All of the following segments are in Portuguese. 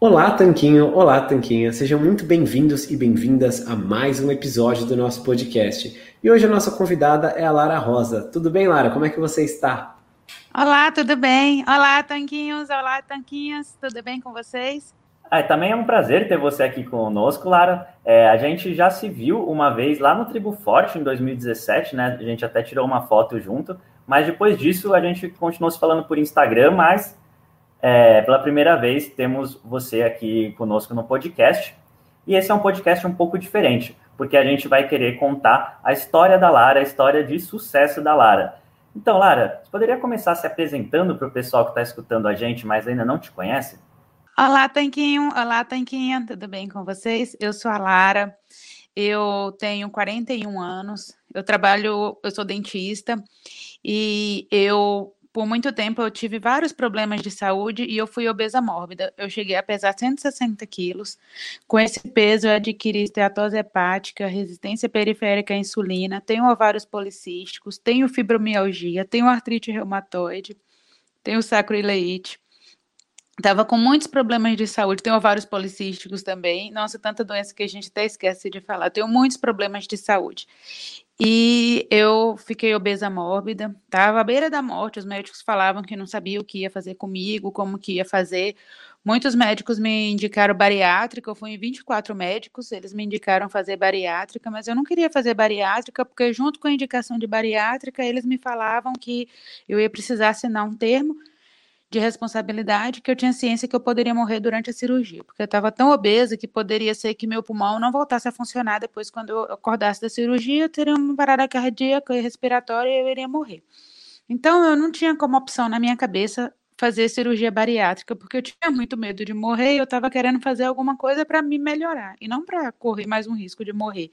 Olá, Tanquinho! Olá, Tanquinha! Sejam muito bem-vindos e bem-vindas a mais um episódio do nosso podcast. E hoje a nossa convidada é a Lara Rosa. Tudo bem, Lara? Como é que você está? Olá, tudo bem? Olá, Tanquinhos! Olá, Tanquinhas! Tudo bem com vocês? Ah, também é um prazer ter você aqui conosco, Lara. É, a gente já se viu uma vez lá no Tribo Forte, em 2017, né? A gente até tirou uma foto junto, mas depois disso a gente continuou se falando por Instagram, mas é, pela primeira vez, temos você aqui conosco no podcast. E esse é um podcast um pouco diferente, porque a gente vai querer contar a história da Lara, a história de sucesso da Lara. Então, Lara, você poderia começar se apresentando para o pessoal que está escutando a gente, mas ainda não te conhece? Olá, Tanquinho. Olá, Tanquinha. Tudo bem com vocês? Eu sou a Lara. Eu tenho 41 anos. Eu trabalho, eu sou dentista e eu por muito tempo eu tive vários problemas de saúde e eu fui obesa mórbida. Eu cheguei a pesar 160 quilos. Com esse peso, eu adquiri esteatose hepática, resistência periférica à insulina, tenho ovários policísticos, tenho fibromialgia, tenho artrite reumatoide, tenho sacroileite. Tava com muitos problemas de saúde, tenho vários policísticos também. Nossa, tanta doença que a gente até esquece de falar. Tenho muitos problemas de saúde. E eu fiquei obesa mórbida, estava à beira da morte. Os médicos falavam que não sabiam o que ia fazer comigo, como que ia fazer. Muitos médicos me indicaram bariátrica, eu fui em 24 médicos, eles me indicaram fazer bariátrica, mas eu não queria fazer bariátrica, porque junto com a indicação de bariátrica, eles me falavam que eu ia precisar assinar um termo de responsabilidade que eu tinha ciência que eu poderia morrer durante a cirurgia, porque eu estava tão obesa que poderia ser que meu pulmão não voltasse a funcionar depois quando eu acordasse da cirurgia, eu teria uma parada cardíaca e respiratória e eu iria morrer. Então eu não tinha como opção na minha cabeça fazer cirurgia bariátrica, porque eu tinha muito medo de morrer e eu estava querendo fazer alguma coisa para me melhorar e não para correr mais um risco de morrer.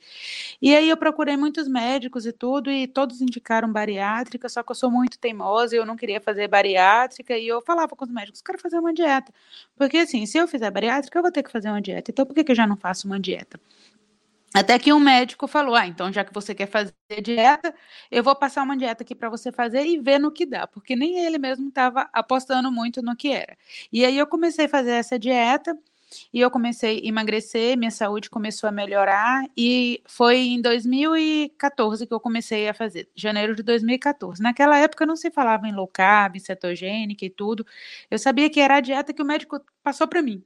E aí eu procurei muitos médicos e tudo, e todos indicaram bariátrica, só que eu sou muito teimosa e eu não queria fazer bariátrica, e eu falava com os médicos, quero fazer uma dieta. Porque assim, se eu fizer bariátrica, eu vou ter que fazer uma dieta. Então por que, que eu já não faço uma dieta? Até que um médico falou: Ah, então já que você quer fazer dieta, eu vou passar uma dieta aqui para você fazer e ver no que dá, porque nem ele mesmo estava apostando muito no que era. E aí eu comecei a fazer essa dieta e eu comecei a emagrecer, minha saúde começou a melhorar e foi em 2014 que eu comecei a fazer, janeiro de 2014. Naquela época não se falava em low carb, cetogênica e tudo. Eu sabia que era a dieta que o médico passou para mim.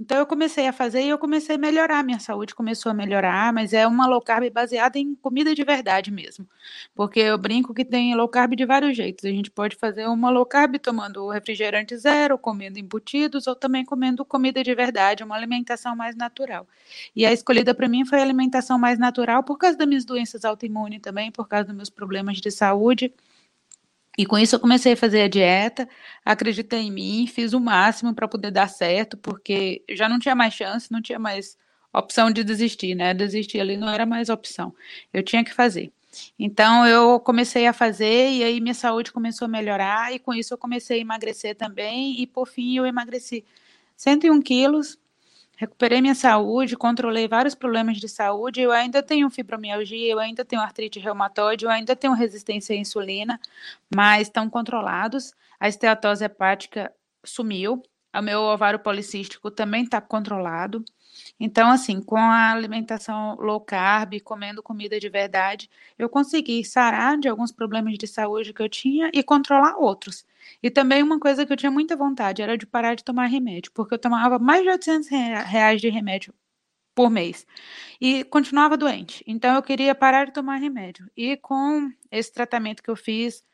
Então eu comecei a fazer e eu comecei a melhorar, minha saúde começou a melhorar, mas é uma low carb baseada em comida de verdade mesmo. Porque eu brinco que tem low carb de vários jeitos. A gente pode fazer uma low carb tomando refrigerante zero, comendo embutidos ou também comendo comida de verdade, uma alimentação mais natural. E a escolhida para mim foi a alimentação mais natural por causa das minhas doenças autoimunes também, por causa dos meus problemas de saúde. E com isso eu comecei a fazer a dieta, acreditei em mim, fiz o máximo para poder dar certo, porque já não tinha mais chance, não tinha mais opção de desistir, né? Desistir ali não era mais opção. Eu tinha que fazer. Então eu comecei a fazer e aí minha saúde começou a melhorar e com isso eu comecei a emagrecer também e por fim eu emagreci 101 quilos recuperei minha saúde, controlei vários problemas de saúde, eu ainda tenho fibromialgia, eu ainda tenho artrite reumatoide, eu ainda tenho resistência à insulina, mas estão controlados. A esteatose hepática sumiu, o meu ovário policístico também está controlado. Então, assim, com a alimentação low carb, comendo comida de verdade, eu consegui sarar de alguns problemas de saúde que eu tinha e controlar outros. E também uma coisa que eu tinha muita vontade era de parar de tomar remédio, porque eu tomava mais de 800 reais de remédio por mês e continuava doente. Então eu queria parar de tomar remédio. E com esse tratamento que eu fiz,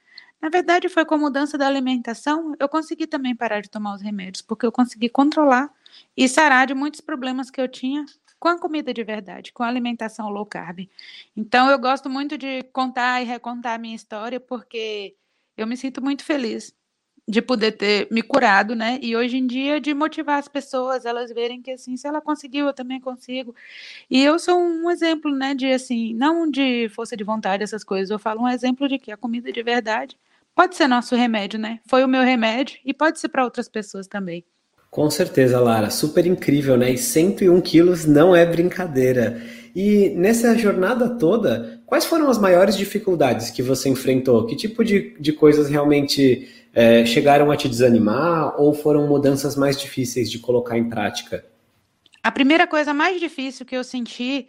na verdade foi com a mudança da alimentação, eu consegui também parar de tomar os remédios, porque eu consegui controlar e sarar de muitos problemas que eu tinha com a comida de verdade, com a alimentação low carb. Então eu gosto muito de contar e recontar a minha história porque eu me sinto muito feliz de poder ter me curado, né? E hoje em dia de motivar as pessoas, elas verem que assim, se ela conseguiu, eu também consigo. E eu sou um exemplo, né, de assim, não de força de vontade essas coisas, eu falo um exemplo de que a comida de verdade pode ser nosso remédio, né? Foi o meu remédio e pode ser para outras pessoas também. Com certeza, Lara, super incrível, né? E 101 quilos não é brincadeira. E nessa jornada toda, quais foram as maiores dificuldades que você enfrentou? Que tipo de, de coisas realmente é, chegaram a te desanimar ou foram mudanças mais difíceis de colocar em prática? A primeira coisa mais difícil que eu senti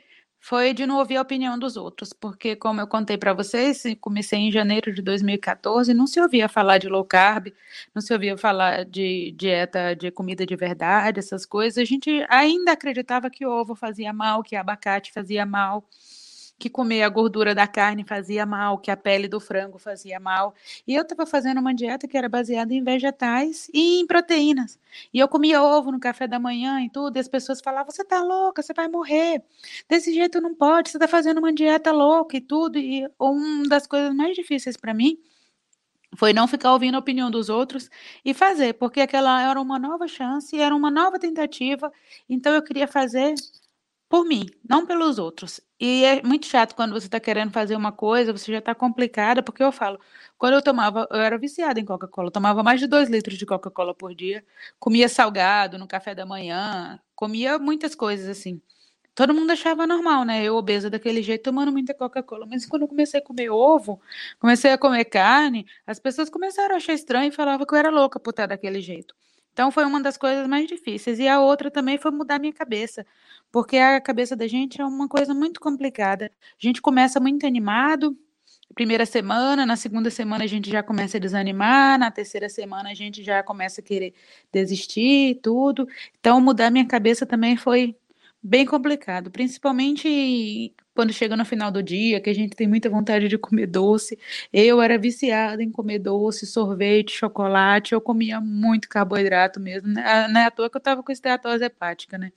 foi de não ouvir a opinião dos outros, porque como eu contei para vocês, comecei em janeiro de 2014, não se ouvia falar de low carb, não se ouvia falar de dieta de comida de verdade, essas coisas. A gente ainda acreditava que ovo fazia mal, que abacate fazia mal que comer a gordura da carne fazia mal, que a pele do frango fazia mal. E eu estava fazendo uma dieta que era baseada em vegetais e em proteínas. E eu comia ovo no café da manhã e tudo, e as pessoas falavam: você tá louca, você vai morrer. Desse jeito não pode, você tá fazendo uma dieta louca e tudo. E uma das coisas mais difíceis para mim foi não ficar ouvindo a opinião dos outros e fazer, porque aquela era uma nova chance, era uma nova tentativa, então eu queria fazer por mim, não pelos outros. E é muito chato quando você está querendo fazer uma coisa, você já está complicada, porque eu falo, quando eu tomava, eu era viciada em Coca-Cola, tomava mais de dois litros de Coca-Cola por dia, comia salgado no café da manhã, comia muitas coisas assim. Todo mundo achava normal, né? Eu obesa daquele jeito, tomando muita Coca-Cola. Mas quando eu comecei a comer ovo, comecei a comer carne, as pessoas começaram a achar estranho e falavam que eu era louca por estar daquele jeito. Então foi uma das coisas mais difíceis. E a outra também foi mudar minha cabeça, porque a cabeça da gente é uma coisa muito complicada. A gente começa muito animado, primeira semana, na segunda semana a gente já começa a desanimar, na terceira semana a gente já começa a querer desistir, tudo. Então mudar minha cabeça também foi bem complicado, principalmente quando chega no final do dia, que a gente tem muita vontade de comer doce. Eu era viciada em comer doce, sorvete, chocolate, eu comia muito carboidrato mesmo, né? não é à toa que eu tava com esteatose hepática, né?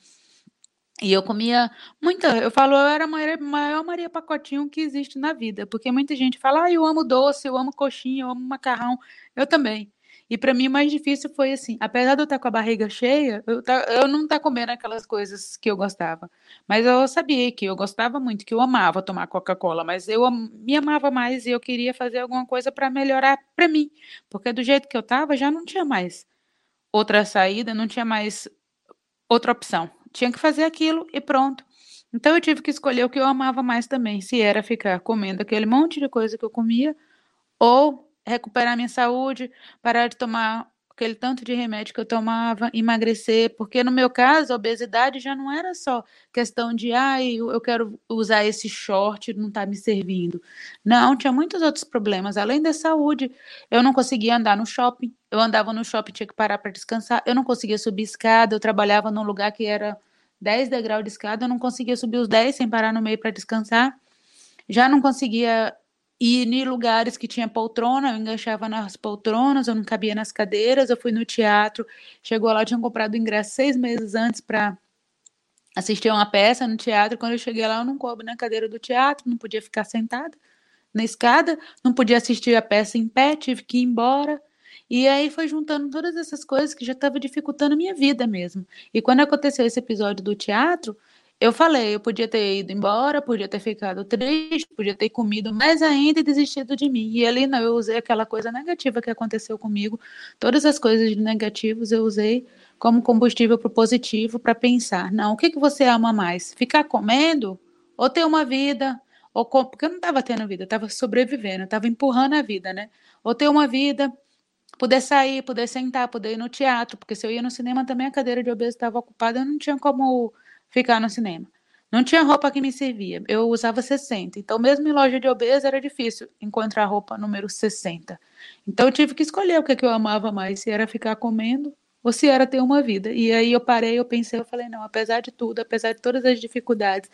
E eu comia muita, eu falo, eu era a maior, maior Maria Pacotinho que existe na vida, porque muita gente fala, ah, eu amo doce, eu amo coxinha, eu amo macarrão, eu também. E para mim o mais difícil foi assim, apesar de eu estar com a barriga cheia, eu, tá, eu não estar tá comendo aquelas coisas que eu gostava. Mas eu sabia que eu gostava muito, que eu amava tomar Coca-Cola, mas eu me amava mais e eu queria fazer alguma coisa para melhorar para mim, porque do jeito que eu estava já não tinha mais outra saída, não tinha mais outra opção. Tinha que fazer aquilo e pronto. Então eu tive que escolher o que eu amava mais também, se era ficar comendo aquele monte de coisa que eu comia ou recuperar minha saúde, parar de tomar aquele tanto de remédio que eu tomava, emagrecer, porque no meu caso a obesidade já não era só questão de, ai, ah, eu quero usar esse short, não está me servindo. Não, tinha muitos outros problemas, além da saúde. Eu não conseguia andar no shopping, eu andava no shopping, tinha que parar para descansar, eu não conseguia subir escada, eu trabalhava num lugar que era 10 degraus de escada, eu não conseguia subir os 10 sem parar no meio para descansar. Já não conseguia e em lugares que tinha poltrona, eu enganchava nas poltronas, eu não cabia nas cadeiras. Eu fui no teatro, chegou lá, eu tinha comprado o ingresso seis meses antes para assistir uma peça no teatro. Quando eu cheguei lá, eu não coube na cadeira do teatro, não podia ficar sentada na escada, não podia assistir a peça em pé, tive que ir embora. E aí foi juntando todas essas coisas que já estava dificultando a minha vida mesmo. E quando aconteceu esse episódio do teatro, eu falei, eu podia ter ido embora, podia ter ficado triste, podia ter comido mais ainda e desistido de mim. E ali não, eu usei aquela coisa negativa que aconteceu comigo. Todas as coisas negativas eu usei como combustível para o positivo para pensar, não, o que, que você ama mais? Ficar comendo ou ter uma vida? Ou com... Porque eu não estava tendo vida, estava sobrevivendo, estava empurrando a vida, né? Ou ter uma vida, poder sair, poder sentar, poder ir no teatro, porque se eu ia no cinema também a cadeira de obeso estava ocupada, eu não tinha como ficar no cinema. Não tinha roupa que me servia. Eu usava 60. Então, mesmo em loja de obeso, era difícil encontrar roupa número 60. Então, tive que escolher o que, é que eu amava mais: se era ficar comendo ou se era ter uma vida. E aí eu parei, eu pensei, eu falei: não, apesar de tudo, apesar de todas as dificuldades,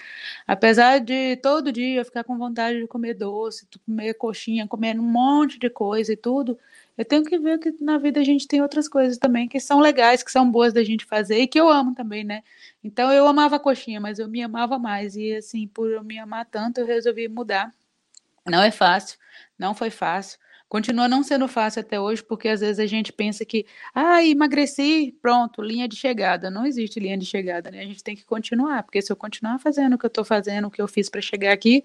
apesar de todo dia eu ficar com vontade de comer doce, comer coxinha, comer um monte de coisa e tudo, eu tenho que ver que na vida a gente tem outras coisas também que são legais, que são boas da gente fazer e que eu amo também, né? Então eu amava a coxinha, mas eu me amava mais. E assim, por eu me amar tanto, eu resolvi mudar. Não é fácil, não foi fácil. Continua não sendo fácil até hoje, porque às vezes a gente pensa que, ah, emagreci, pronto, linha de chegada. Não existe linha de chegada, né? A gente tem que continuar, porque se eu continuar fazendo o que eu estou fazendo, o que eu fiz para chegar aqui,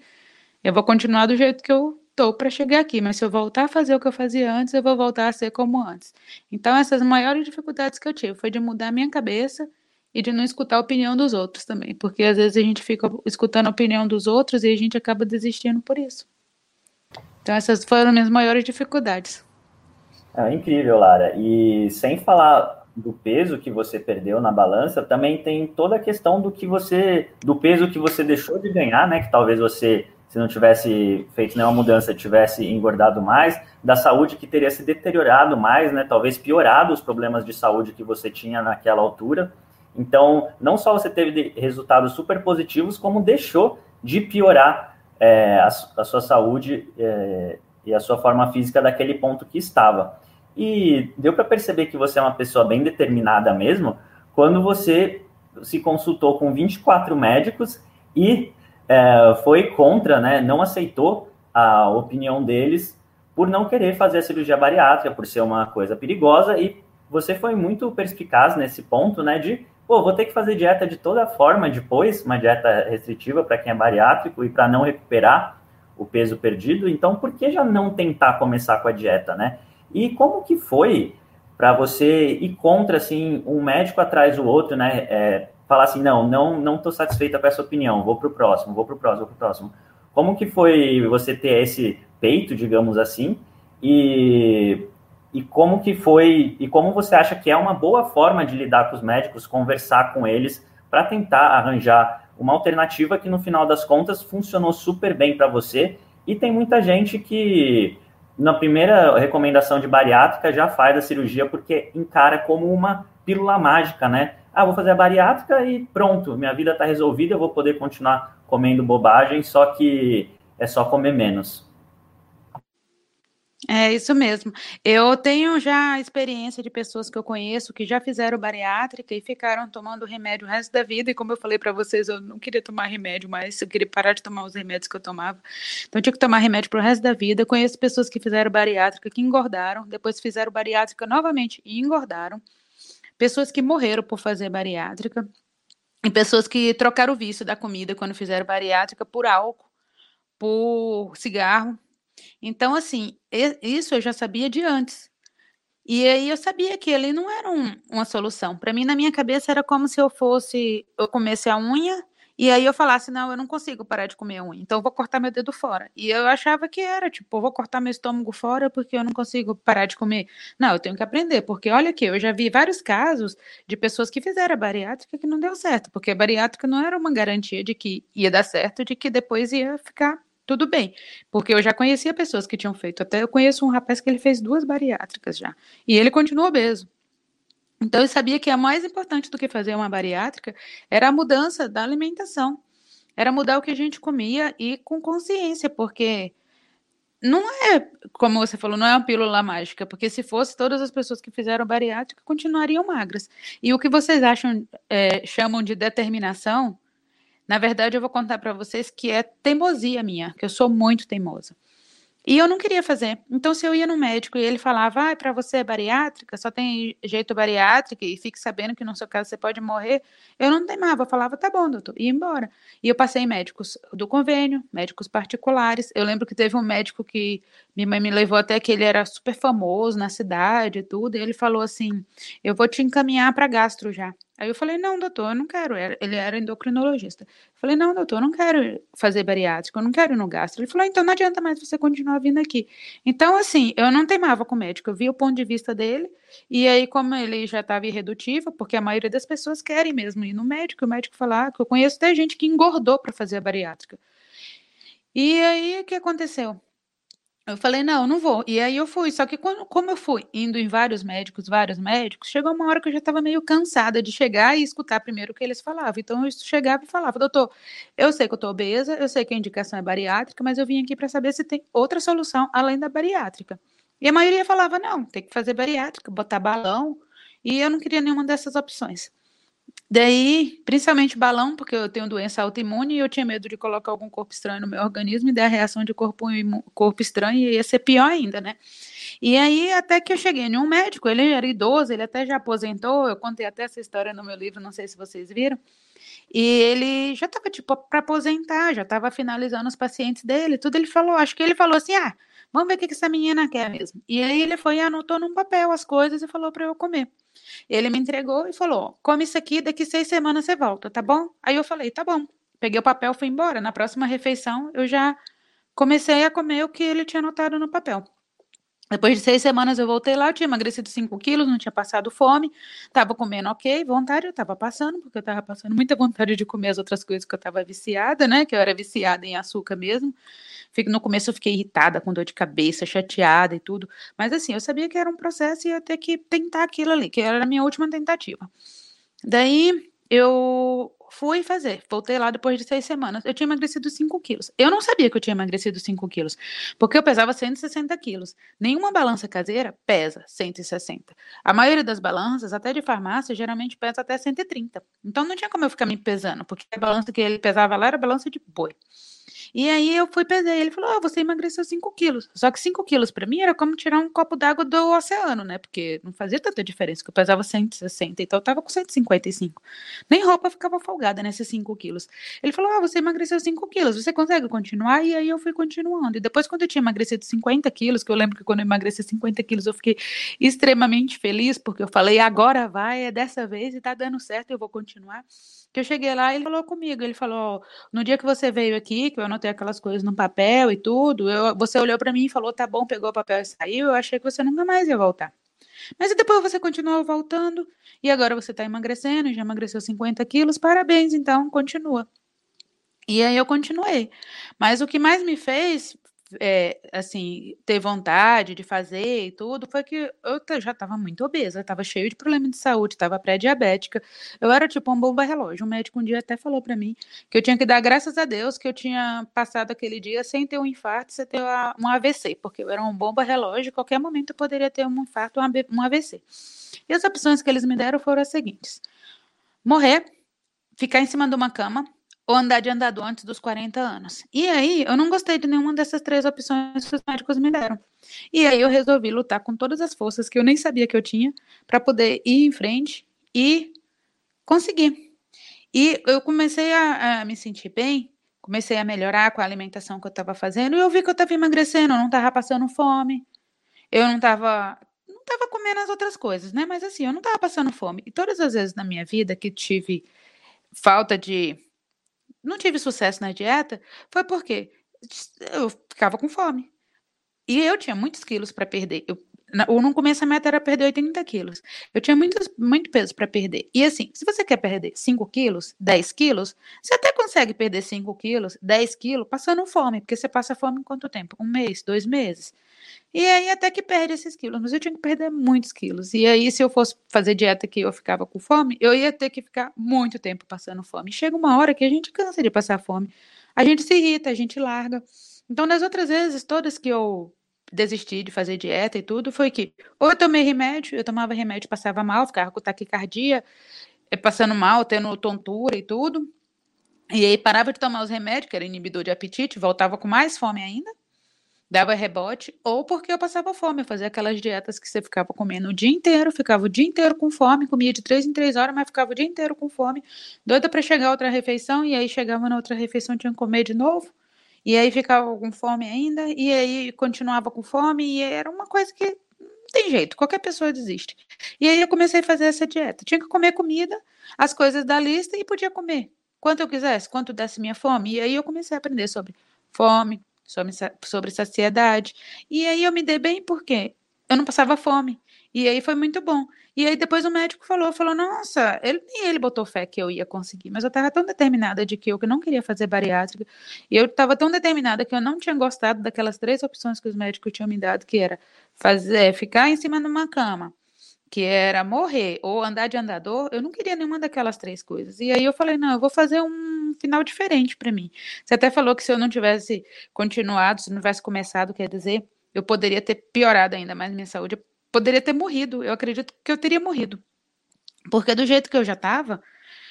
eu vou continuar do jeito que eu estou para chegar aqui, mas se eu voltar a fazer o que eu fazia antes, eu vou voltar a ser como antes. Então, essas maiores dificuldades que eu tive foi de mudar a minha cabeça e de não escutar a opinião dos outros também, porque às vezes a gente fica escutando a opinião dos outros e a gente acaba desistindo por isso. Então, essas foram minhas maiores dificuldades. É incrível, Lara. E sem falar do peso que você perdeu na balança, também tem toda a questão do que você, do peso que você deixou de ganhar, né? Que talvez você se não tivesse feito nenhuma mudança, tivesse engordado mais, da saúde que teria se deteriorado mais, né? Talvez piorado os problemas de saúde que você tinha naquela altura. Então, não só você teve resultados super positivos, como deixou de piorar é, a, a, sua saúde é, e a sua forma física daquele ponto que estava. E deu para perceber que você é uma pessoa bem determinada mesmo, quando você se consultou com 24 médicos e é, foi contra, né, não aceitou a opinião deles por não querer fazer a cirurgia bariátrica, por ser uma coisa perigosa, e você foi muito perspicaz nesse ponto, né, de pô, vou ter que fazer dieta de toda forma depois, uma dieta restritiva para quem é bariátrico e para não recuperar o peso perdido, então por que já não tentar começar com a dieta, né? E como que foi para você ir contra, assim, um médico atrás do outro, né? É, falar assim, não, não não estou satisfeita com essa opinião, vou para o próximo, vou para o próximo, vou para o próximo. Como que foi você ter esse peito, digamos assim, e, e como que foi, e como você acha que é uma boa forma de lidar com os médicos, conversar com eles, para tentar arranjar uma alternativa que no final das contas funcionou super bem para você, e tem muita gente que na primeira recomendação de bariátrica já faz a cirurgia porque encara como uma pílula mágica, né? Ah, vou fazer a bariátrica e pronto, minha vida está resolvida, eu vou poder continuar comendo bobagem, só que é só comer menos. É isso mesmo. Eu tenho já experiência de pessoas que eu conheço que já fizeram bariátrica e ficaram tomando remédio o resto da vida. E como eu falei para vocês, eu não queria tomar remédio mais, eu queria parar de tomar os remédios que eu tomava. Então eu tinha que tomar remédio para o resto da vida. Eu conheço pessoas que fizeram bariátrica que engordaram, depois fizeram bariátrica novamente e engordaram. Pessoas que morreram por fazer bariátrica. E pessoas que trocaram o vício da comida quando fizeram bariátrica por álcool, por cigarro então, assim, isso eu já sabia de antes. E aí eu sabia que ele não era um, uma solução. Para mim, na minha cabeça, era como se eu fosse, eu comesse a unha e aí eu falasse, não, eu não consigo parar de comer unha, então eu vou cortar meu dedo fora. E eu achava que era, tipo, eu vou cortar meu estômago fora porque eu não consigo parar de comer. Não, eu tenho que aprender, porque olha aqui, eu já vi vários casos de pessoas que fizeram a bariátrica que não deu certo, porque a bariátrica não era uma garantia de que ia dar certo, de que depois ia ficar tudo bem, porque eu já conhecia pessoas que tinham feito, até eu conheço um rapaz que ele fez duas bariátricas já, e ele continua obeso. Então eu sabia que a mais importante do que fazer uma bariátrica era a mudança da alimentação, era mudar o que a gente comia e com consciência, porque não é, como você falou, não é uma pílula mágica, porque se fosse, todas as pessoas que fizeram bariátrica continuariam magras. E o que vocês acham, é, chamam de determinação, na verdade, eu vou contar para vocês que é teimosia minha, que eu sou muito teimosa. E eu não queria fazer. Então, se eu ia no médico e ele falava, ah, para você é bariátrica, só tem jeito bariátrica e fique sabendo que no seu caso você pode morrer, eu não teimava, eu falava, tá bom, doutor, e ia embora. E eu passei em médicos do convênio, médicos particulares. Eu lembro que teve um médico que minha mãe me levou até que ele era super famoso na cidade e tudo, e ele falou assim: eu vou te encaminhar para gastro já. Aí eu falei, não, doutor, eu não quero. Ele era endocrinologista. Eu falei, não, doutor, eu não quero fazer bariátrica, eu não quero ir no gastro. Ele falou, então não adianta mais você continuar vindo aqui. Então, assim, eu não teimava com o médico, eu vi o ponto de vista dele, e aí, como ele já estava irredutível, porque a maioria das pessoas querem mesmo ir no médico, o médico falar ah, que eu conheço até gente que engordou para fazer a bariátrica. E aí, o que aconteceu? Eu falei, não, não vou. E aí eu fui. Só que quando, como eu fui indo em vários médicos, vários médicos, chegou uma hora que eu já estava meio cansada de chegar e escutar primeiro o que eles falavam. Então eu chegava e falava, doutor, eu sei que eu estou obesa, eu sei que a indicação é bariátrica, mas eu vim aqui para saber se tem outra solução além da bariátrica. E a maioria falava, não, tem que fazer bariátrica, botar balão. E eu não queria nenhuma dessas opções. Daí, principalmente balão, porque eu tenho doença autoimune e eu tinha medo de colocar algum corpo estranho no meu organismo e dar reação de corpo, corpo estranho e ia ser pior ainda, né? E aí, até que eu cheguei em um médico, ele era idoso, ele até já aposentou, eu contei até essa história no meu livro, não sei se vocês viram. E ele já estava, tipo, para aposentar, já estava finalizando os pacientes dele, tudo. Ele falou, acho que ele falou assim: ah, vamos ver o que, essa menina quer mesmo. E aí ele foi e anotou num papel as coisas e falou para eu comer. Ele me entregou e falou: come isso aqui, daqui seis semanas você volta, tá bom? Aí eu falei: tá bom. Peguei o papel, fui embora. Na próxima refeição, eu já comecei a comer o que ele tinha anotado no papel. Depois de seis semanas eu voltei lá, eu tinha emagrecido 5 quilos, não tinha passado fome, estava comendo ok, vontade eu estava passando, porque eu estava passando muita vontade de comer as outras coisas que eu estava viciada, né? Que eu era viciada em açúcar mesmo. No começo eu fiquei irritada, com dor de cabeça, chateada e tudo. Mas assim, eu sabia que era um processo e ia ter que tentar aquilo ali, que era a minha última tentativa. Daí eu fui fazer, voltei lá depois de seis semanas. Eu tinha emagrecido 5 quilos. Eu não sabia que eu tinha emagrecido 5 quilos, porque eu pesava 160 quilos. Nenhuma balança caseira pesa 160. A maioria das balanças, até de farmácia, geralmente pesa até 130. Então não tinha como eu ficar me pesando, porque a balança que ele pesava lá era balança de boi. E aí eu fui pesar, ele falou, oh, você emagreceu 5 quilos. Só que 5 quilos para mim era como tirar um copo d'água do oceano, né? Porque não fazia tanta diferença, que eu pesava 160, então eu tava com 155. Nem roupa ficava folgada nesses 5 quilos. Ele falou, oh, você emagreceu 5 quilos, você consegue continuar? E aí eu fui continuando. E depois quando eu tinha emagrecido 50 quilos, que eu lembro que quando eu emagreci 50 quilos eu fiquei extremamente feliz, porque eu falei, agora vai, é dessa vez e tá dando certo, eu vou continuar que eu cheguei lá, ele falou comigo, ele falou, no dia que você veio aqui, que eu anotei aquelas coisas no papel e tudo, eu, você olhou para mim e falou, tá bom, pegou o papel e saiu, eu achei que você nunca mais ia voltar. Mas depois você continuou voltando, e agora você está emagrecendo, já emagreceu 50 quilos, parabéns, então, continua. E aí eu continuei. Mas o que mais me fez é, assim, ter vontade de fazer e tudo, foi que eu já estava muito obesa, estava cheio de problema de saúde, estava pré-diabética. Eu era tipo um bomba relógio. O médico um dia até falou para mim que eu tinha que dar graças a Deus que eu tinha passado aquele dia sem ter um infarto, sem ter um AVC, porque eu era um bomba relógio, qualquer momento eu poderia ter um infarto, um AVC. E as opções que eles me deram foram as seguintes: morrer, ficar em cima de uma cama, ou andar de andador antes dos 40 anos. E aí, eu não gostei de nenhuma dessas três opções que os médicos me deram. E aí, eu resolvi lutar com todas as forças que eu nem sabia que eu tinha para poder ir em frente e conseguir. E eu comecei a, a, me sentir bem, comecei a melhorar com a alimentação que eu estava fazendo, e eu vi que eu estava emagrecendo, eu não estava passando fome, eu não estava não estava comendo as outras coisas, né? Mas assim, eu não estava passando fome. E todas as vezes na minha vida que tive falta de não tive sucesso na dieta foi porque eu ficava com fome. E eu tinha muitos quilos para perder. Eu, ou no começo a meta era perder 80 quilos. Eu tinha muitos, muito peso para perder. E assim, se você quer perder 5 quilos, 10 quilos, você até consegue perder 5 quilos, 10 quilos, passando fome, porque você passa fome em quanto tempo? Um mês, dois meses. E aí até que perde esses quilos, mas eu tinha que perder muitos quilos. E aí, se eu fosse fazer dieta que eu ficava com fome, eu ia ter que ficar muito tempo passando fome. chega uma hora que a gente cansa de passar fome. A gente se irrita, a gente larga. Então, das outras vezes, todas que eu desisti de fazer dieta e tudo, foi que ou eu tomei remédio, eu tomava remédio, passava mal, ficava com taquicardia, eh, passando mal, tendo tontura e tudo. E aí parava de tomar os remédios, que era inibidor de apetite, voltava com mais fome ainda dava rebote, ou porque eu passava fome, eu fazia aquelas dietas que você ficava comendo o dia inteiro, ficava o dia inteiro com fome, comia de três em três horas, mas ficava o dia inteiro com fome, doida para chegar outra refeição, e aí chegava na outra refeição, tinha que comer de novo, e aí ficava com fome ainda, e aí continuava com fome, e era uma coisa que não tem jeito, qualquer pessoa desiste. E aí eu comecei a fazer essa dieta. Tinha que comer comida, as coisas da lista, e podia comer quanto eu quisesse, quanto desse minha fome. E aí eu comecei a aprender sobre fome, sobre, sobre saciedade. E aí eu me dei bem porque eu não passava fome. E aí foi muito bom. E aí depois o médico falou, falou, nossa, ele, nem ele botou fé que eu ia conseguir, mas eu estava tão determinada de que eu não queria fazer bariátrica, e eu estava tão determinada que eu não tinha gostado daquelas três opções que os médicos tinham me dado, que era fazer, ficar em cima de uma cama, que era morrer ou andar de andador, eu não queria nenhuma daquelas três coisas. E aí eu falei, não, eu vou fazer um final diferente para mim. Você até falou que se eu não tivesse continuado, se não tivesse começado, quer dizer, eu poderia ter piorado ainda mais minha saúde, eu poderia ter morrido. Eu acredito que eu teria morrido. Porque do jeito que eu já estava,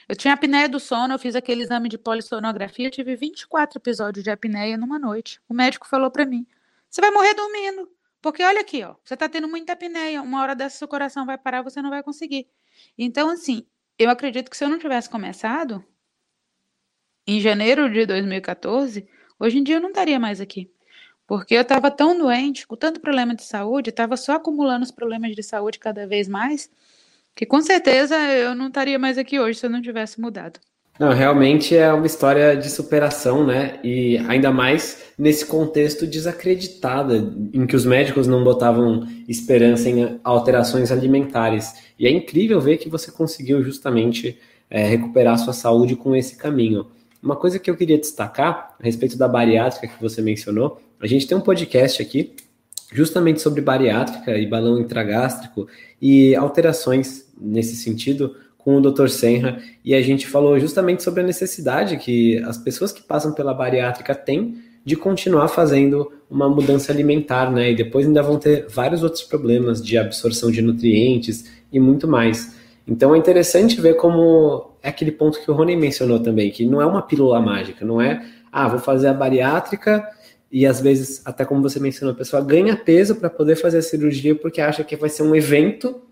eu tinha apneia do sono, eu fiz aquele exame de polissonografia, eu tive 24 episódios de apneia numa noite. O médico falou para mim: "Você vai morrer dormindo". Porque olha aqui, ó, você está tendo muita apneia, uma hora dessa seu coração vai parar, você não vai conseguir. Então, assim, eu acredito que se eu não tivesse começado em janeiro de 2014, hoje em dia eu não estaria mais aqui. Porque eu estava tão doente, com tanto problema de saúde, estava só acumulando os problemas de saúde cada vez mais, que com certeza eu não estaria mais aqui hoje se eu não tivesse mudado. Não, realmente é uma história de superação, né? E ainda mais nesse contexto desacreditada, em que os médicos não botavam esperança em alterações alimentares. E é incrível ver que você conseguiu justamente é, recuperar sua saúde com esse caminho. Uma coisa que eu queria destacar a respeito da bariátrica que você mencionou, a gente tem um podcast aqui justamente sobre bariátrica e balão intragástrico e alterações nesse sentido com o Dr. Senra e a gente falou justamente sobre a necessidade que as pessoas que passam pela bariátrica têm de continuar fazendo uma mudança alimentar, né? E depois ainda vão ter vários outros problemas de absorção de nutrientes e muito mais. Então é interessante ver como é aquele ponto que o Rony mencionou também, que não é uma pílula mágica, não é ah, vou fazer a bariátrica e às vezes, até como você mencionou, a pessoa ganha peso para poder fazer a cirurgia porque acha que vai ser um evento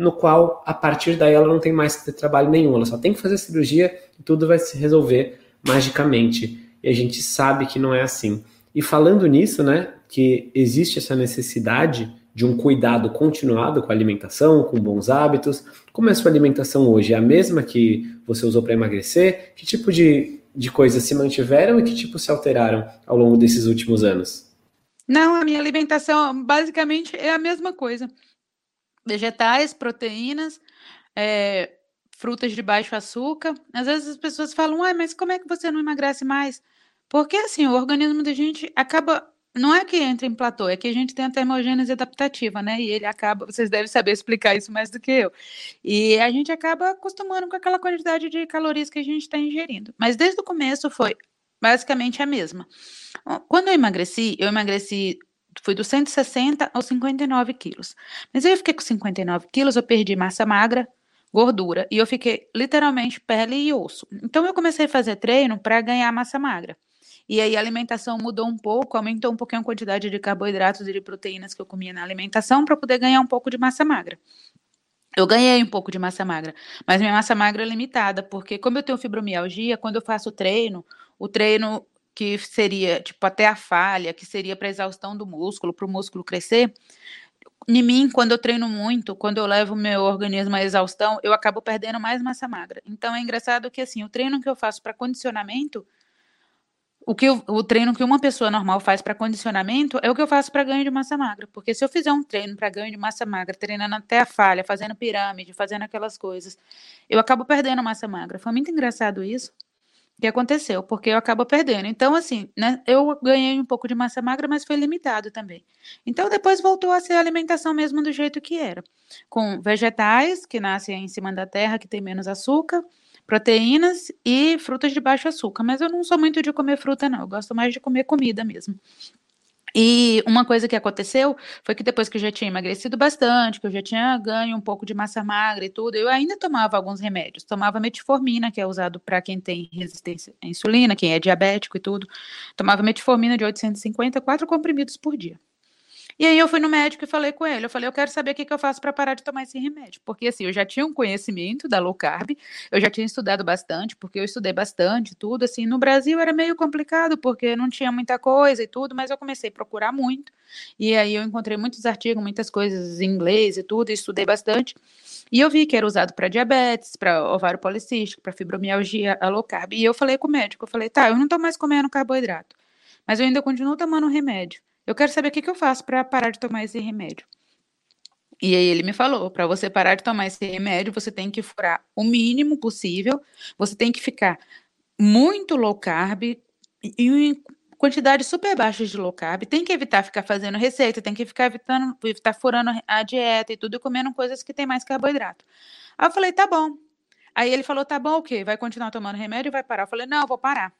no qual, a partir daí, ela não tem mais que ter trabalho nenhum, ela só tem que fazer cirurgia e tudo vai se resolver magicamente. E a gente sabe que não é assim. E falando nisso, né, que existe essa necessidade de um cuidado continuado com a alimentação, com bons hábitos. Como é a sua alimentação hoje? É a mesma que você usou para emagrecer? Que tipo de, de coisas se mantiveram e que tipo se alteraram ao longo desses últimos anos? Não, a minha alimentação basicamente é a mesma coisa. Vegetais, proteínas, é, frutas de baixo açúcar. Às vezes as pessoas falam, ah, mas como é que você não emagrece mais? Porque assim, o organismo da gente acaba não é que entra em platô, é que a gente tem a termogênese adaptativa, né? E ele acaba, vocês devem saber explicar isso mais do que eu. E a gente acaba acostumando com aquela quantidade de calorias que a gente está ingerindo. Mas desde o começo foi basicamente a mesma. Quando eu emagreci, eu emagreci, fui dos 160 aos 59 quilos. Mas eu fiquei com 59 quilos, eu perdi massa magra, gordura, e eu fiquei literalmente pele e osso. Então eu comecei a fazer treino para ganhar massa magra. E aí a alimentação mudou um pouco, aumentou um pouquinho a quantidade de carboidratos e de proteínas que eu comia na alimentação para poder ganhar um pouco de massa magra. Eu ganhei um pouco de massa magra, mas minha massa magra é limitada, porque como eu tenho fibromialgia, quando eu faço treino, o treino que seria tipo até a falha, que seria para exaustão do músculo, para o músculo crescer, em mim, quando eu treino muito, quando eu levo meu organismo à exaustão, eu acabo perdendo mais massa magra. Então é engraçado que assim, o treino que eu faço para condicionamento, o que eu, o treino que uma pessoa normal faz para condicionamento é o que eu faço para ganho de massa magra. Porque se eu fizer um treino para ganho de massa magra, treinando até a falha, fazendo pirâmide, fazendo aquelas coisas, eu acabo perdendo massa magra. Foi muito engraçado isso que aconteceu, porque eu acabo perdendo. Então, assim, né, eu ganhei um pouco de massa magra, mas foi limitado também. Então, depois voltou a ser a alimentação mesmo do jeito que era, com vegetais que nascem em cima da terra, que tem menos açúcar, proteínas e frutas de baixo açúcar. Mas eu não sou muito de comer fruta, não. Eu gosto mais de comer comida mesmo. E uma coisa que aconteceu foi que depois que eu já tinha emagrecido bastante, que eu já tinha ganho um pouco de massa magra e tudo, eu ainda tomava alguns remédios. Tomava metformina, que é usado para quem tem resistência à insulina, quem é diabético e tudo. Tomava metformina de 850, quatro comprimidos por dia. E aí eu fui no médico e falei com ele. Eu falei, eu quero saber o que, que eu faço para parar de tomar esse remédio. Porque assim, eu já tinha um conhecimento da low carb, eu já tinha estudado bastante, porque eu estudei bastante, tudo. Assim, no Brasil era meio complicado, porque não tinha muita coisa e tudo, mas eu comecei a procurar muito. E aí eu encontrei muitos artigos, muitas coisas em inglês e tudo, e estudei bastante. E eu vi que era usado para diabetes, para ovário policístico, para fibromialgia, a low carb. E eu falei com o médico, eu falei, tá, eu não tô mais comendo carboidrato, mas eu ainda continuo tomando remédio. Eu quero saber o que, que eu faço para parar de tomar esse remédio. E aí ele me falou, para você parar de tomar esse remédio, você tem que furar o mínimo possível, você tem que ficar muito low carb e em quantidades super baixas de low carb, tem que evitar ficar fazendo receita, tem que ficar evitando, evitar furando a dieta e tudo, e comendo coisas que tem mais carboidrato. Aí eu falei, tá bom. Aí ele falou, tá bom, o quê? Vai continuar tomando remédio e vai parar? Eu falei, não, eu vou parar.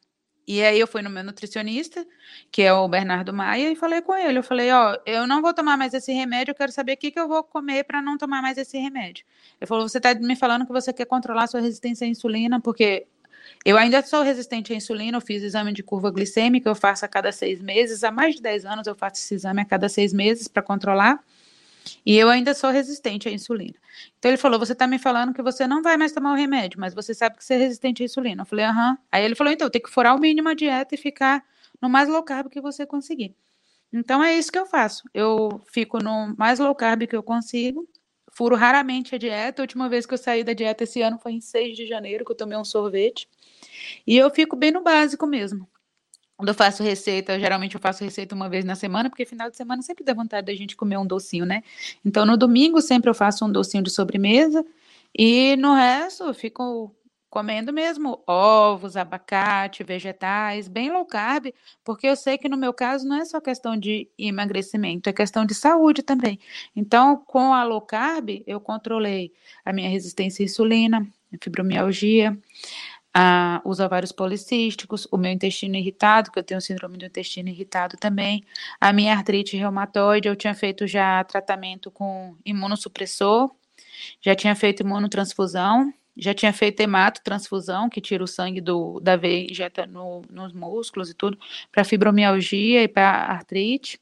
E aí eu fui no meu nutricionista, que é o Bernardo Maia, e falei com ele. Eu falei, ó, eu não vou tomar mais esse remédio, eu quero saber o que, que eu vou comer para não tomar mais esse remédio. Ele falou, você está me falando que você quer controlar sua resistência à insulina, porque eu ainda sou resistente à insulina, eu fiz exame de curva glicêmica, eu faço a cada seis meses, há mais de 10 anos eu faço esse exame a cada seis meses para controlar. E eu ainda sou resistente à insulina. Então ele falou: Você está me falando que você não vai mais tomar o remédio, mas você sabe que você é resistente à insulina. Eu falei: Aham. Aí ele falou: Então, tem que furar o mínimo a dieta e ficar no mais low carb que você conseguir. Então é isso que eu faço. Eu fico no mais low carb que eu consigo. Furo raramente a dieta. A última vez que eu saí da dieta esse ano foi em 6 de janeiro, que eu tomei um sorvete. E eu fico bem no básico mesmo. Quando eu faço receita, geralmente eu faço receita uma vez na semana, porque final de semana sempre dá vontade da gente comer um docinho, né? Então no domingo sempre eu faço um docinho de sobremesa e no resto eu fico comendo mesmo ovos, abacate, vegetais, bem low carb, porque eu sei que no meu caso não é só questão de emagrecimento, é questão de saúde também. Então, com a low carb, eu controlei a minha resistência à insulina, fibromialgia, ah, os ovários policísticos, o meu intestino irritado, que eu tenho síndrome do intestino irritado também, a minha artrite reumatoide, eu tinha feito já tratamento com imunossupressor, já tinha feito imunotransfusão, já tinha feito hemato, transfusão, que tira o sangue do, da veia e injeta no, nos músculos e tudo, para fibromialgia e para artrite.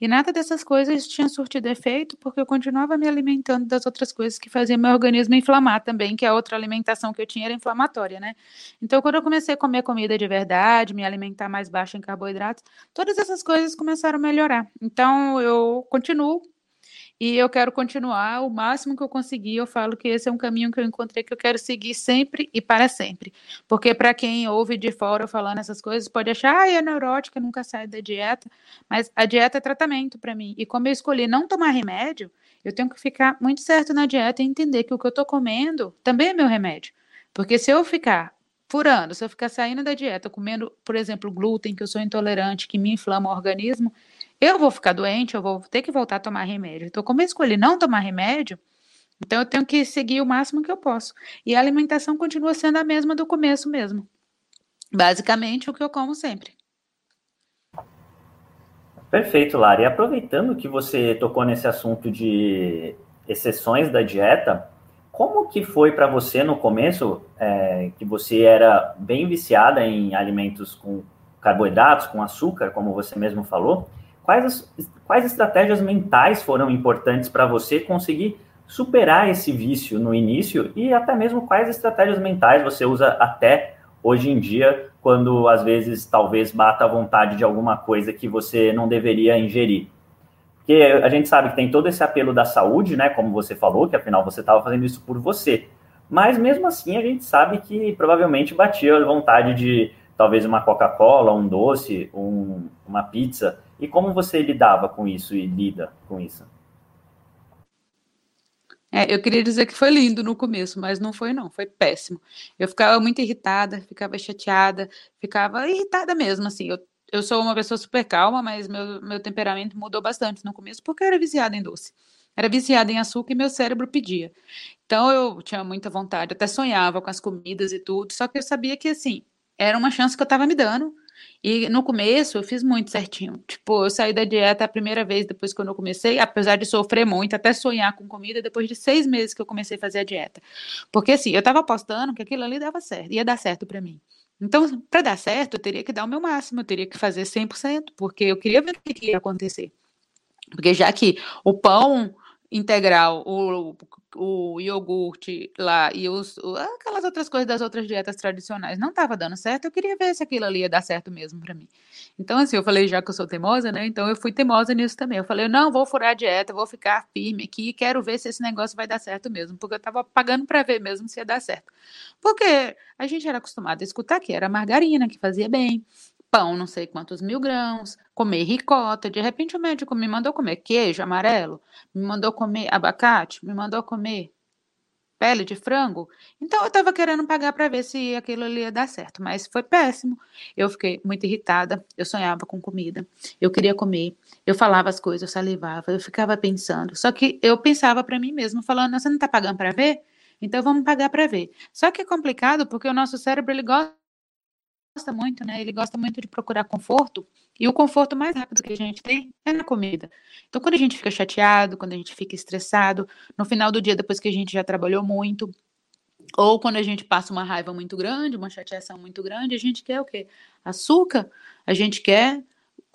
E nada dessas coisas tinha surtido efeito, porque eu continuava me alimentando das outras coisas que faziam meu organismo inflamar também, que a outra alimentação que eu tinha era inflamatória, né? Então, quando eu comecei a comer comida de verdade, me alimentar mais baixo em carboidratos, todas essas coisas começaram a melhorar. Então, eu continuo e eu quero continuar o máximo que eu conseguir. Eu falo que esse é um caminho que eu encontrei que eu quero seguir sempre e para sempre. Porque para quem ouve de fora falando essas coisas, pode achar, ah, é neurótica, nunca sai da dieta. Mas a dieta é tratamento para mim. E como eu escolhi não tomar remédio, eu tenho que ficar muito certo na dieta e entender que o que eu estou comendo também é meu remédio. Porque se eu ficar furando, se eu ficar saindo da dieta, comendo, por exemplo, glúten, que eu sou intolerante, que me inflama o organismo, eu vou ficar doente, eu vou ter que voltar a tomar remédio. Então, como eu escolhi não tomar remédio, então eu tenho que seguir o máximo que eu posso. E a alimentação continua sendo a mesma do começo mesmo. Basicamente, o que eu como sempre. Perfeito, Lara. E aproveitando que você tocou nesse assunto de exceções da dieta, como que foi para você no começo, é, que você era bem viciada em alimentos com carboidratos, com açúcar, como você mesmo falou, Quais, quais estratégias mentais foram importantes para você conseguir superar esse vício no início e até mesmo quais estratégias mentais você usa até hoje em dia, quando às vezes talvez bata a vontade de alguma coisa que você não deveria ingerir? Porque a gente sabe que tem todo esse apelo da saúde, né? Como você falou, que afinal você estava fazendo isso por você. Mas mesmo assim a gente sabe que provavelmente batia a vontade de talvez uma Coca-Cola, um doce, um, uma pizza. E como você lidava com isso e lida com isso? É, eu queria dizer que foi lindo no começo, mas não foi não, foi péssimo. Eu ficava muito irritada, ficava chateada, ficava irritada mesmo, assim. Eu, eu sou uma pessoa super calma, mas meu, meu temperamento mudou bastante no começo, porque eu era viciada em doce. Era viciada em açúcar e meu cérebro pedia. Então eu tinha muita vontade, até sonhava com as comidas e tudo, só que eu sabia que, assim, era uma chance que eu estava me dando, e no começo eu fiz muito certinho. Tipo, eu saí da dieta a primeira vez depois que eu comecei, apesar de sofrer muito, até sonhar com comida, depois de seis meses que eu comecei a fazer a dieta. Porque assim, eu tava apostando que aquilo ali dava certo, ia dar certo para mim. Então, para dar certo, eu teria que dar o meu máximo, eu teria que fazer 100%, porque eu queria ver o que ia acontecer. Porque já que o pão integral, o, o iogurte lá e os, aquelas outras coisas das outras dietas tradicionais não estava dando certo, eu queria ver se aquilo ali ia dar certo mesmo para mim. Então, assim, eu falei, já que eu sou teimosa, né? Então eu fui teimosa nisso também. Eu falei, não, vou furar a dieta, vou ficar firme aqui, quero ver se esse negócio vai dar certo mesmo, porque eu estava pagando para ver mesmo se ia dar certo. Porque a gente era acostumado a escutar que era margarina que fazia bem, pão, não sei quantos mil grãos, comer ricota. De repente o médico me mandou comer queijo amarelo, me mandou comer abacate, me mandou comer pele de frango. Então eu estava querendo pagar para ver se aquilo ali ia dar certo, mas foi péssimo. Eu fiquei muito irritada, eu sonhava com comida, eu queria comer, eu falava as coisas, eu salivava, eu ficava pensando. Só que eu pensava para mim mesmo, falando, você não está pagando para ver? Então vamos pagar para ver. Só que é complicado porque o nosso cérebro ele gosta gosta muito, né? Ele gosta muito de procurar conforto. E o conforto mais rápido que a gente tem é na comida. Então, quando a gente fica chateado, quando a gente fica estressado, no final do dia, depois que a gente já trabalhou muito, ou quando a gente passa uma raiva muito grande, uma chateação muito grande, a gente quer o quê? Açúcar. A gente quer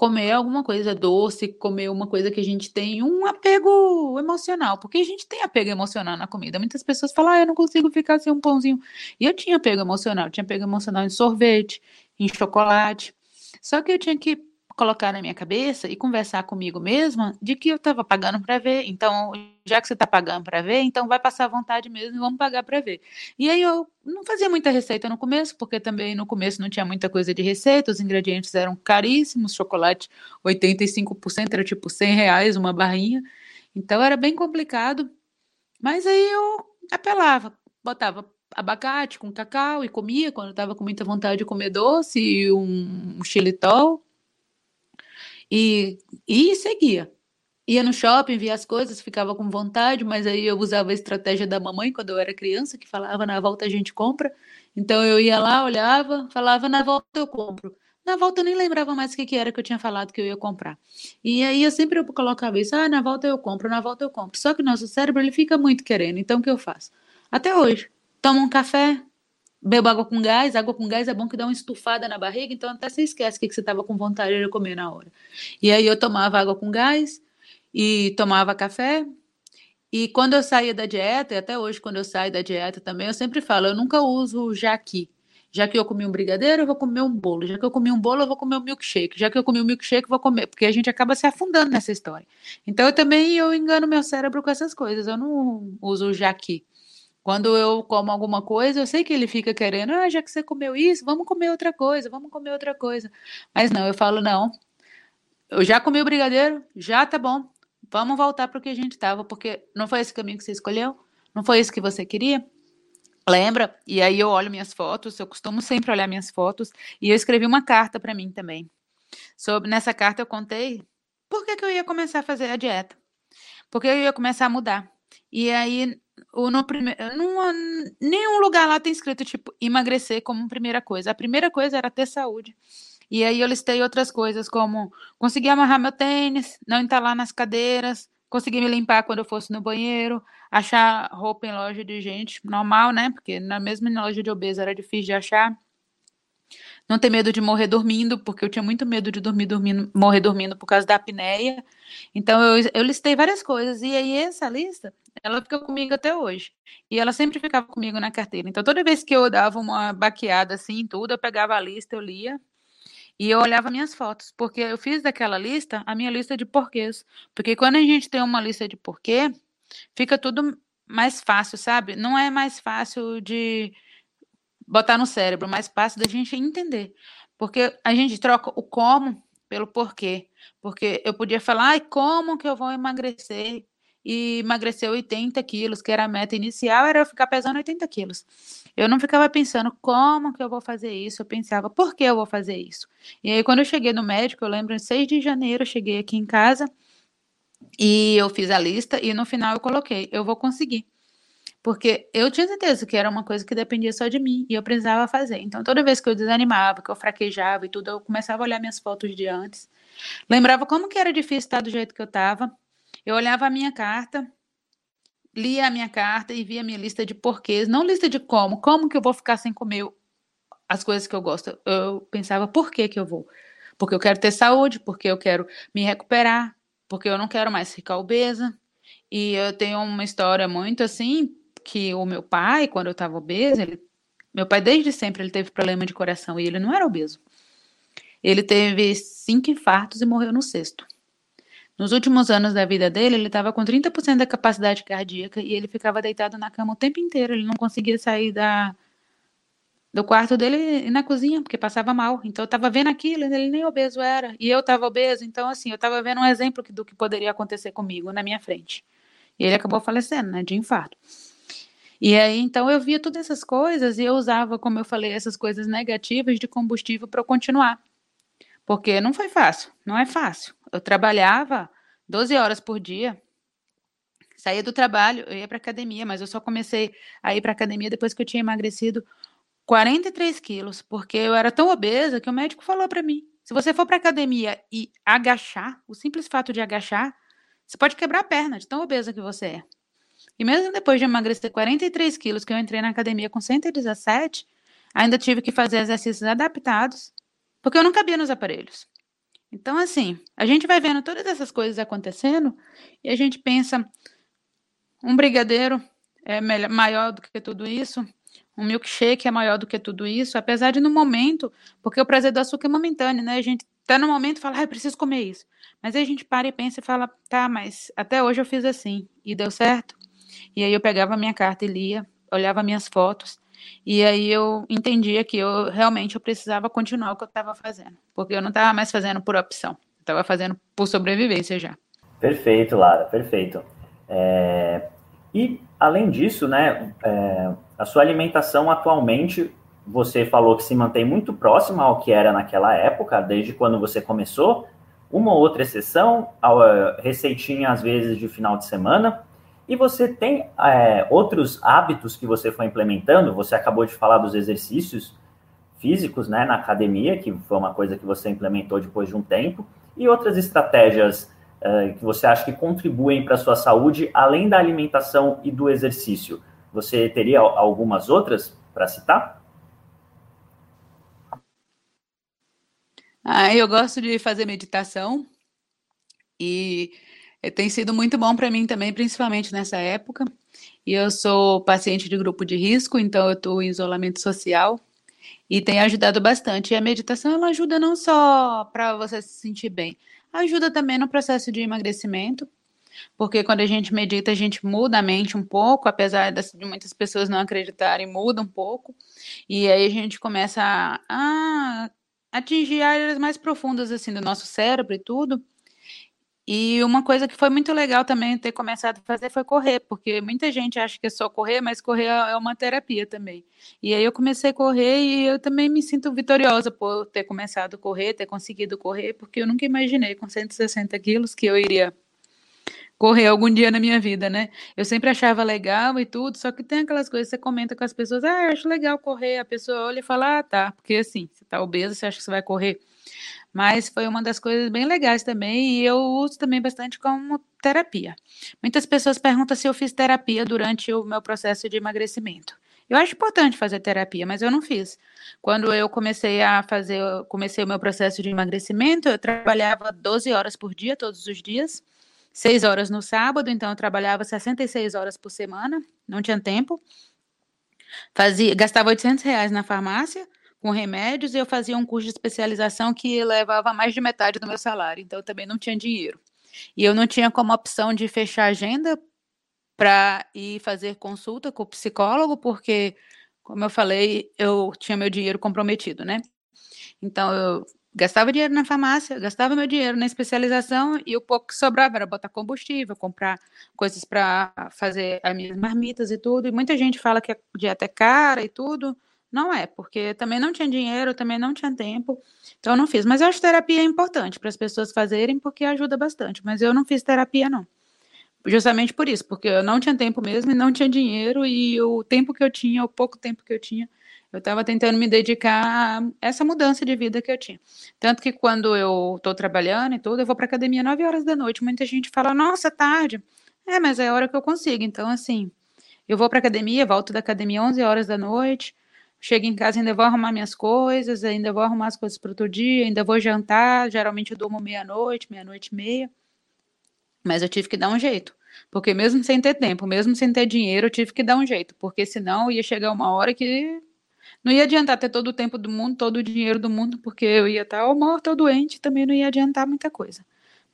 comer alguma coisa doce, comer uma coisa que a gente tem um apego emocional, porque a gente tem apego emocional na comida. Muitas pessoas falam, ah, eu não consigo ficar sem um pãozinho. E eu tinha apego emocional, eu tinha apego emocional em sorvete, em chocolate. Só que eu tinha que colocar na minha cabeça e conversar comigo mesma de que eu estava pagando para ver. Então, já que você está pagando para ver, então vai passar vontade mesmo e vamos pagar para ver. E aí eu não fazia muita receita no começo, porque também no começo não tinha muita coisa de receita, os ingredientes eram caríssimos, chocolate 85% era tipo 100 reais uma barrinha. Então era bem complicado. Mas aí eu apelava, botava abacate com cacau e comia quando estava com muita vontade de comer doce e um, um xilitol e, e seguia. Ia no shopping, via as coisas, ficava com vontade, mas aí eu usava a estratégia da mamãe quando eu era criança, que falava na volta a gente compra. Então eu ia lá, olhava, falava na volta eu compro. Na volta eu nem lembrava mais o que, que era que eu tinha falado que eu ia comprar. E aí eu sempre colocava isso, ah, na volta eu compro, na volta eu compro. Só que o nosso cérebro ele fica muito querendo, então o que eu faço? Até hoje. tomo um café, bebo água com gás. Água com gás é bom que dá uma estufada na barriga, então até você esquece o que, que você estava com vontade de comer na hora. E aí eu tomava água com gás e tomava café. E quando eu saía da dieta, e até hoje quando eu saio da dieta também, eu sempre falo, eu nunca uso jaqui. Já que eu comi um brigadeiro, eu vou comer um bolo. Já que eu comi um bolo, eu vou comer um milkshake. Já que eu comi um milkshake, eu vou comer. Porque a gente acaba se afundando nessa história. Então eu também eu engano meu cérebro com essas coisas. Eu não uso jaqui. Quando eu como alguma coisa, eu sei que ele fica querendo, ah, já que você comeu isso, vamos comer outra coisa, vamos comer outra coisa. Mas não, eu falo, não. Eu já comi o brigadeiro, já tá bom. Vamos voltar para o que a gente estava, porque não foi esse caminho que você escolheu? Não foi isso que você queria? Lembra? E aí eu olho minhas fotos, eu costumo sempre olhar minhas fotos, e eu escrevi uma carta para mim também. Sobre nessa carta eu contei por que, que eu ia começar a fazer a dieta. Porque eu ia começar a mudar. E aí, no primeiro, nenhum lugar lá tem escrito tipo emagrecer como primeira coisa. A primeira coisa era ter saúde. E aí eu listei outras coisas como conseguir amarrar meu tênis, não entalar nas cadeiras, conseguir me limpar quando eu fosse no banheiro, achar roupa em loja de gente normal, né? Porque na mesma loja de obeso era difícil de achar. Não ter medo de morrer dormindo, porque eu tinha muito medo de dormir dormindo, morrer dormindo por causa da apneia. Então eu, eu listei várias coisas e aí essa lista, ela fica comigo até hoje. E ela sempre ficava comigo na carteira. Então toda vez que eu dava uma baqueada assim, tudo, eu pegava a lista, eu lia e eu olhava minhas fotos, porque eu fiz daquela lista a minha lista de porquês. Porque quando a gente tem uma lista de porquê, fica tudo mais fácil, sabe? Não é mais fácil de botar no cérebro, mais fácil da gente entender. Porque a gente troca o como pelo porquê. Porque eu podia falar, ai, como que eu vou emagrecer? E emagreceu 80 quilos, que era a meta inicial, era eu ficar pesando 80 quilos. Eu não ficava pensando como que eu vou fazer isso, eu pensava por que eu vou fazer isso. E aí, quando eu cheguei no médico, eu lembro, em 6 de janeiro, eu cheguei aqui em casa e eu fiz a lista e no final eu coloquei, eu vou conseguir. Porque eu tinha certeza que era uma coisa que dependia só de mim e eu precisava fazer. Então, toda vez que eu desanimava, que eu fraquejava e tudo, eu começava a olhar minhas fotos de antes. Lembrava como que era difícil estar do jeito que eu estava eu olhava a minha carta, lia a minha carta e via a minha lista de porquês, não lista de como, como que eu vou ficar sem comer as coisas que eu gosto. Eu pensava, por que que eu vou? Porque eu quero ter saúde, porque eu quero me recuperar, porque eu não quero mais ficar obesa. E eu tenho uma história muito assim, que o meu pai, quando eu estava obesa, ele, meu pai desde sempre ele teve problema de coração e ele não era obeso. Ele teve cinco infartos e morreu no sexto. Nos últimos anos da vida dele, ele estava com 30% da capacidade cardíaca e ele ficava deitado na cama o tempo inteiro. Ele não conseguia sair da, do quarto dele e na cozinha, porque passava mal. Então eu estava vendo aquilo, ele nem obeso era. E eu estava obeso, então assim, eu estava vendo um exemplo do que poderia acontecer comigo na minha frente. E ele acabou falecendo, né, de infarto. E aí, então, eu via todas essas coisas e eu usava, como eu falei, essas coisas negativas de combustível para continuar. Porque não foi fácil, não é fácil. Eu trabalhava 12 horas por dia, saía do trabalho, eu ia para academia, mas eu só comecei a ir para academia depois que eu tinha emagrecido 43 quilos, porque eu era tão obesa que o médico falou para mim: se você for para academia e agachar, o simples fato de agachar, você pode quebrar a perna de tão obesa que você é. E mesmo depois de emagrecer 43 quilos, que eu entrei na academia com 117, ainda tive que fazer exercícios adaptados porque eu não cabia nos aparelhos. Então, assim, a gente vai vendo todas essas coisas acontecendo e a gente pensa: um brigadeiro é melhor, maior do que tudo isso, um milkshake é maior do que tudo isso, apesar de no momento, porque o prazer do açúcar é momentâneo, né? A gente tá no momento e fala, ah, eu preciso comer isso. Mas aí a gente para e pensa e fala, tá, mas até hoje eu fiz assim e deu certo. E aí eu pegava a minha carta e lia, olhava minhas fotos e aí eu entendia que eu realmente eu precisava continuar o que eu estava fazendo, porque eu não estava mais fazendo por opção, estava fazendo por sobrevivência já. Perfeito, Lara, perfeito. É... E além disso, né, é... a sua alimentação atualmente, você falou que se mantém muito próxima ao que era naquela época, desde quando você começou. Uma ou outra exceção, a receitinha às vezes de final de semana, e você tem é, outros hábitos que você foi implementando? Você acabou de falar dos exercícios físicos né, na academia, que foi uma coisa que você implementou depois de um tempo, e outras estratégias é, que você acha que contribuem para a sua saúde, além da alimentação e do exercício. Você teria algumas outras para citar? Ah, eu gosto de fazer meditação e tem sido muito bom para mim também, principalmente nessa época. E eu sou paciente de grupo de risco, então eu estou em isolamento social e tem ajudado bastante. E a meditação ela ajuda não só para você se sentir bem, ajuda também no processo de emagrecimento, porque quando a gente medita, a gente muda a mente um pouco, apesar de muitas pessoas não acreditarem, muda um pouco, e aí a gente começa a, a atingir áreas mais profundas assim do nosso cérebro e tudo. E uma coisa que foi muito legal também ter começado a fazer foi correr, porque muita gente acha que é só correr, mas correr é uma terapia também. E aí eu comecei a correr e eu também me sinto vitoriosa por ter começado a correr, ter conseguido correr, porque eu nunca imaginei com 160 quilos que eu iria correr algum dia na minha vida, né? Eu sempre achava legal e tudo, só que tem aquelas coisas que você comenta com as pessoas, ah, eu acho legal correr, a pessoa olha e fala, ah, tá, porque assim, você tá obesa, você acha que você vai correr. Mas foi uma das coisas bem legais também, e eu uso também bastante como terapia. Muitas pessoas perguntam se eu fiz terapia durante o meu processo de emagrecimento. Eu acho importante fazer terapia, mas eu não fiz. Quando eu comecei a fazer, comecei o meu processo de emagrecimento, eu trabalhava 12 horas por dia, todos os dias seis horas no sábado, então eu trabalhava 66 horas por semana, não tinha tempo. Fazia, gastava 800 reais na farmácia com remédios e eu fazia um curso de especialização que levava mais de metade do meu salário, então eu também não tinha dinheiro. E eu não tinha como opção de fechar agenda para ir fazer consulta com o psicólogo, porque, como eu falei, eu tinha meu dinheiro comprometido, né? Então eu gastava dinheiro na farmácia, gastava meu dinheiro na especialização e o pouco que sobrava era botar combustível, comprar coisas para fazer as minhas marmitas e tudo. E muita gente fala que a dieta é cara e tudo. Não é, porque também não tinha dinheiro, também não tinha tempo, então eu não fiz. Mas eu acho terapia é importante para as pessoas fazerem, porque ajuda bastante. Mas eu não fiz terapia, não. Justamente por isso, porque eu não tinha tempo mesmo e não tinha dinheiro, e o tempo que eu tinha, o pouco tempo que eu tinha, eu estava tentando me dedicar a essa mudança de vida que eu tinha. Tanto que quando eu estou trabalhando e tudo, eu vou para academia 9 horas da noite. Muita gente fala, nossa, é tarde. É, mas é a hora que eu consigo. Então, assim, eu vou para academia, volto da academia 11 horas da noite, chego em casa, ainda vou arrumar minhas coisas, ainda vou arrumar as coisas para outro dia, ainda vou jantar. Geralmente eu durmo meia-noite, meia-noite e meia. Mas eu tive que dar um jeito. Porque mesmo sem ter tempo, mesmo sem ter dinheiro, eu tive que dar um jeito. Porque senão ia chegar uma hora que não ia adiantar ter todo o tempo do mundo, todo o dinheiro do mundo, porque eu ia estar ou morta ou doente, também não ia adiantar muita coisa.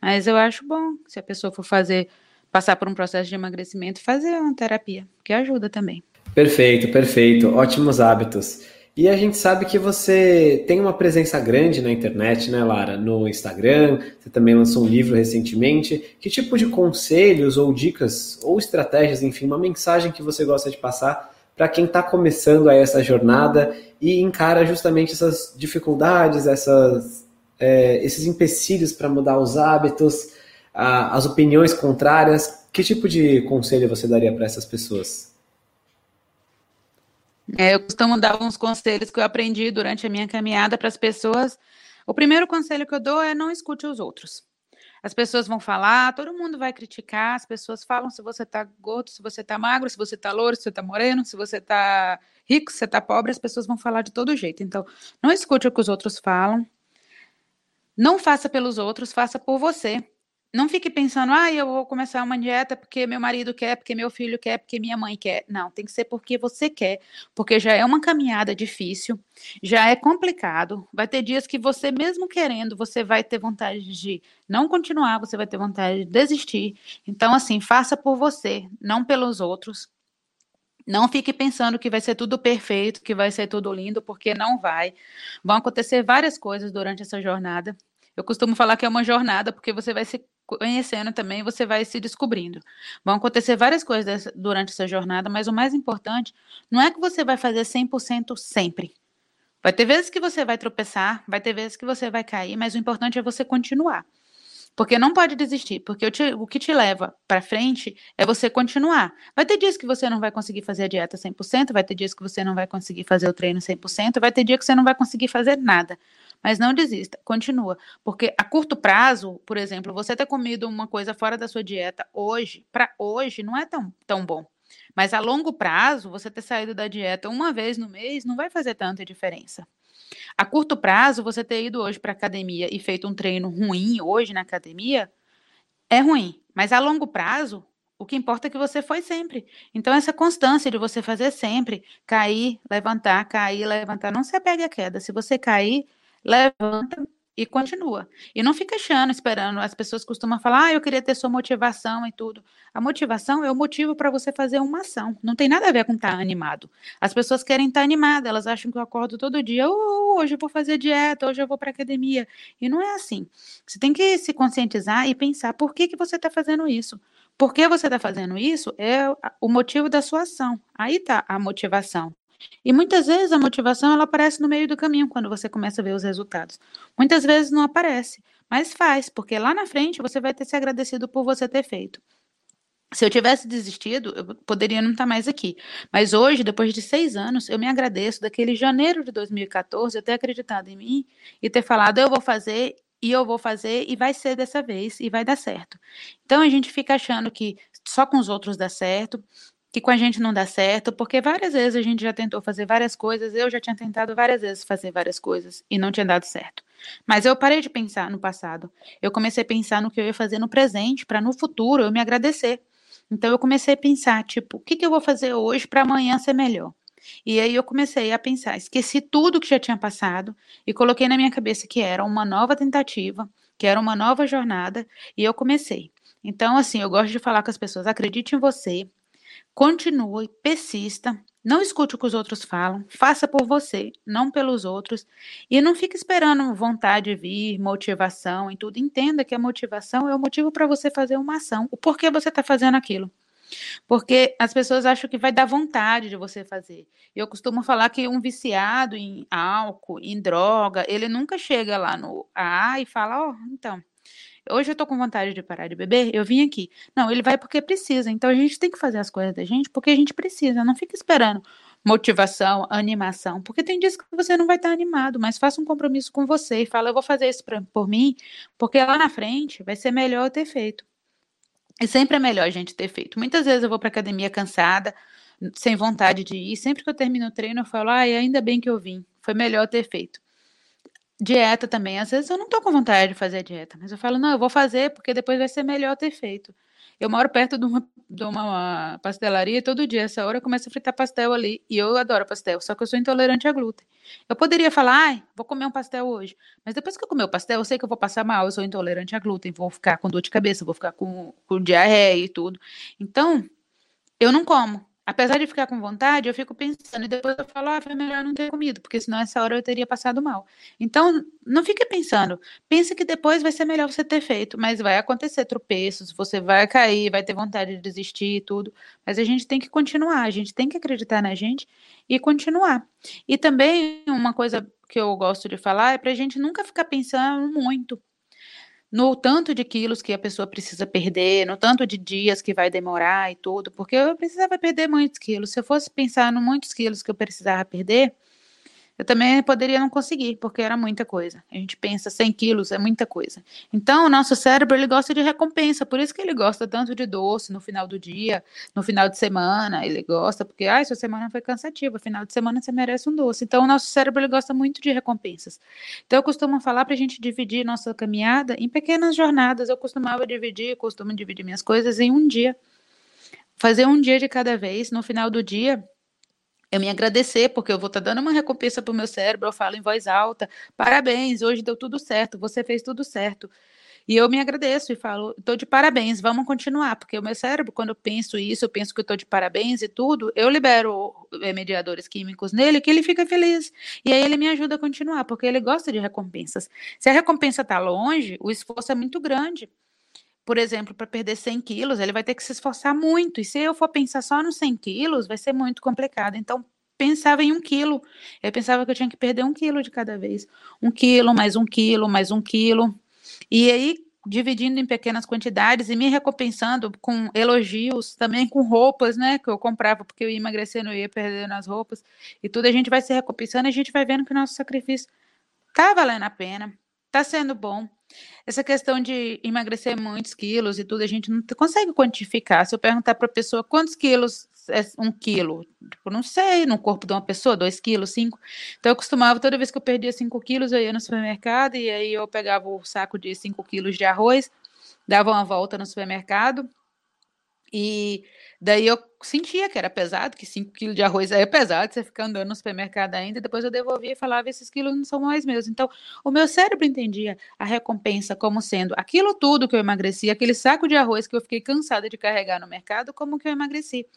Mas eu acho bom se a pessoa for fazer, passar por um processo de emagrecimento, fazer uma terapia, que ajuda também. Perfeito, perfeito. Ótimos hábitos. E a gente sabe que você tem uma presença grande na internet, né, Lara? No Instagram, você também lançou um livro recentemente. Que tipo de conselhos ou dicas ou estratégias, enfim, uma mensagem que você gosta de passar para quem está começando aí essa jornada e encara justamente essas dificuldades, essas, é, esses empecilhos para mudar os hábitos, a, as opiniões contrárias. Que tipo de conselho você daria para essas pessoas? É, eu costumo dar uns conselhos que eu aprendi durante a minha caminhada para as pessoas. O primeiro conselho que eu dou é não escute os outros. As pessoas vão falar, todo mundo vai criticar, as pessoas falam se você tá gordo, se você tá magro, se você tá louro, se você tá moreno, se você tá rico, se você tá pobre, as pessoas vão falar de todo jeito. Então, não escute o que os outros falam. Não faça pelos outros, faça por você. Não fique pensando, ah, eu vou começar uma dieta porque meu marido quer, porque meu filho quer, porque minha mãe quer. Não, tem que ser porque você quer, porque já é uma caminhada difícil, já é complicado. Vai ter dias que você, mesmo querendo, você vai ter vontade de não continuar, você vai ter vontade de desistir. Então, assim, faça por você, não pelos outros. Não fique pensando que vai ser tudo perfeito, que vai ser tudo lindo, porque não vai. Vão acontecer várias coisas durante essa jornada. Eu costumo falar que é uma jornada, porque você vai se conhecendo também, você vai se descobrindo. Vão acontecer várias coisas durante essa jornada, mas o mais importante não é que você vai fazer 100% sempre. Vai ter vezes que você vai tropeçar, vai ter vezes que você vai cair, mas o importante é você continuar. Porque não pode desistir, porque te, o que te leva para frente é você continuar. Vai ter dias que você não vai conseguir fazer a dieta 100%, vai ter dias que você não vai conseguir fazer o treino 100%, vai ter dia que você não vai conseguir fazer nada. Mas não desista, continua. Porque a curto prazo, por exemplo, você ter comido uma coisa fora da sua dieta hoje, para hoje, não é tão, tão bom. Mas a longo prazo, você ter saído da dieta uma vez no mês não vai fazer tanta diferença. A curto prazo, você ter ido hoje para academia e feito um treino ruim hoje na academia é ruim. Mas a longo prazo, o que importa é que você foi sempre. Então, essa constância de você fazer sempre, cair, levantar, cair, levantar, não se apegue à queda. Se você cair, levanta, e continua. E não fica achando, esperando. As pessoas costumam falar, ah, eu queria ter sua motivação e tudo. A motivação é o motivo para você fazer uma ação. Não tem nada a ver com estar tá animado. As pessoas querem estar tá animadas, elas acham que eu acordo todo dia, oh, hoje eu vou fazer dieta, hoje eu vou para academia. E não é assim. Você tem que se conscientizar e pensar por que, que você está fazendo isso. Por que você está fazendo isso é o motivo da sua ação. Aí está a motivação. E muitas vezes a motivação ela aparece no meio do caminho quando você começa a ver os resultados. Muitas vezes não aparece, mas faz, porque lá na frente você vai ter se agradecido por você ter feito. Se eu tivesse desistido, eu poderia não estar mais aqui. Mas hoje, depois de seis anos, eu me agradeço daquele janeiro de 2014 eu ter acreditado em mim e ter falado, eu vou fazer e eu vou fazer e vai ser dessa vez e vai dar certo. Então a gente fica achando que só com os outros dá certo, que com a gente não dá certo, porque várias vezes a gente já tentou fazer várias coisas, eu já tinha tentado várias vezes fazer várias coisas e não tinha dado certo. Mas eu parei de pensar no passado. Eu comecei a pensar no que eu ia fazer no presente, para no futuro eu me agradecer. Então eu comecei a pensar, tipo, o que, que eu vou fazer hoje para amanhã ser melhor? E aí eu comecei a pensar, esqueci tudo que já tinha passado e coloquei na minha cabeça que era uma nova tentativa, que era uma nova jornada, e eu comecei. Então, assim, eu gosto de falar com as pessoas: acredite em você, Continue, persista, não escute o que os outros falam, faça por você, não pelos outros, e não fique esperando vontade vir, motivação e tudo. Entenda que a motivação é o motivo para você fazer uma ação, o porquê você está fazendo aquilo. Porque as pessoas acham que vai dar vontade de você fazer. Eu costumo falar que um viciado em álcool, em droga, ele nunca chega lá no AA e fala: Ó, oh, então, Hoje eu tô com vontade de parar de beber, eu vim aqui. Não, ele vai porque precisa. Então a gente tem que fazer as coisas da gente porque a gente precisa. Não fica esperando motivação, animação, porque tem dias que você não vai estar animado, mas faça um compromisso com você e fala, eu vou fazer isso pra, por mim, porque lá na frente vai ser melhor eu ter feito. E sempre é melhor a gente ter feito. Muitas vezes eu vou para academia cansada, sem vontade de ir, sempre que eu termino o treino eu falo, ai, ainda bem que eu vim, foi melhor ter feito. Dieta também. Às vezes eu não tô com vontade de fazer dieta, mas eu falo, não, eu vou fazer porque depois vai ser melhor ter feito. Eu moro perto de uma, de uma pastelaria e todo dia, essa hora, eu começo a fritar pastel ali. E eu adoro pastel, só que eu sou intolerante a glúten. Eu poderia falar, ai, vou comer um pastel hoje. Mas depois que eu comer o pastel, eu sei que eu vou passar mal, eu sou intolerante a glúten, vou ficar com dor de cabeça, vou ficar com, com diarreia e tudo. Então, eu não como. Apesar de ficar com vontade, eu fico pensando e depois eu falo, ah, foi melhor não ter comido, porque senão essa hora eu teria passado mal. Então, não fique pensando. Pense que depois vai ser melhor você ter feito, mas vai acontecer tropeços, você vai cair, vai ter vontade de desistir e tudo. Mas a gente tem que continuar, a gente tem que acreditar na gente e continuar. E também uma coisa que eu gosto de falar é para a gente nunca ficar pensando muito no tanto de quilos que a pessoa precisa perder, no tanto de dias que vai demorar e tudo, porque eu precisava perder muitos quilos. Se eu fosse pensar no muitos quilos que eu precisava perder, eu também poderia não conseguir, porque era muita coisa. A gente pensa 100 quilos é muita coisa. Então, o nosso cérebro ele gosta de recompensa, por isso que ele gosta tanto de doce no final do dia, no final de semana. Ele gosta, porque, ah, sua semana foi cansativa, final de semana você merece um doce. Então, o nosso cérebro ele gosta muito de recompensas. Então, eu costumo falar para a gente dividir nossa caminhada em pequenas jornadas. Eu costumava dividir, costumo dividir minhas coisas em um dia. Fazer um dia de cada vez. No final do dia, eu me agradecer, porque eu vou estar tá dando uma recompensa para o meu cérebro, eu falo em voz alta, parabéns, hoje deu tudo certo, você fez tudo certo. E eu me agradeço e falo, estou de parabéns, vamos continuar, porque o meu cérebro, quando eu penso isso, eu penso que estou de parabéns e tudo, eu libero é, mediadores químicos nele que ele fica feliz. E aí ele me ajuda a continuar, porque ele gosta de recompensas. Se a recompensa está longe, o esforço é muito grande por exemplo, para perder 100 quilos, ele vai ter que se esforçar muito. E se eu for pensar só nos 100 quilos, vai ser muito complicado. Então, pensava em um quilo. Eu pensava que eu tinha que perder um quilo de cada vez. Um quilo, mais um quilo, mais um quilo. E aí, dividindo em pequenas quantidades e me recompensando com elogios, também com roupas, né? Que eu comprava porque eu ia emagrecendo, eu ia perdendo as roupas. E tudo a gente vai se recompensando e a gente vai vendo que o nosso sacrifício tá valendo a pena, tá sendo bom. Essa questão de emagrecer muitos quilos e tudo, a gente não consegue quantificar. Se eu perguntar para a pessoa quantos quilos é um quilo? Tipo, não sei, no corpo de uma pessoa, dois quilos, cinco. Então eu costumava, toda vez que eu perdia cinco quilos, eu ia no supermercado e aí eu pegava o saco de cinco quilos de arroz, dava uma volta no supermercado e daí eu sentia que era pesado, que 5 quilos de arroz é pesado, você fica andando no supermercado ainda, depois eu devolvia e falava, esses quilos não são mais meus. Então, o meu cérebro entendia a recompensa como sendo aquilo tudo que eu emagreci, aquele saco de arroz que eu fiquei cansada de carregar no mercado, como que eu emagreci.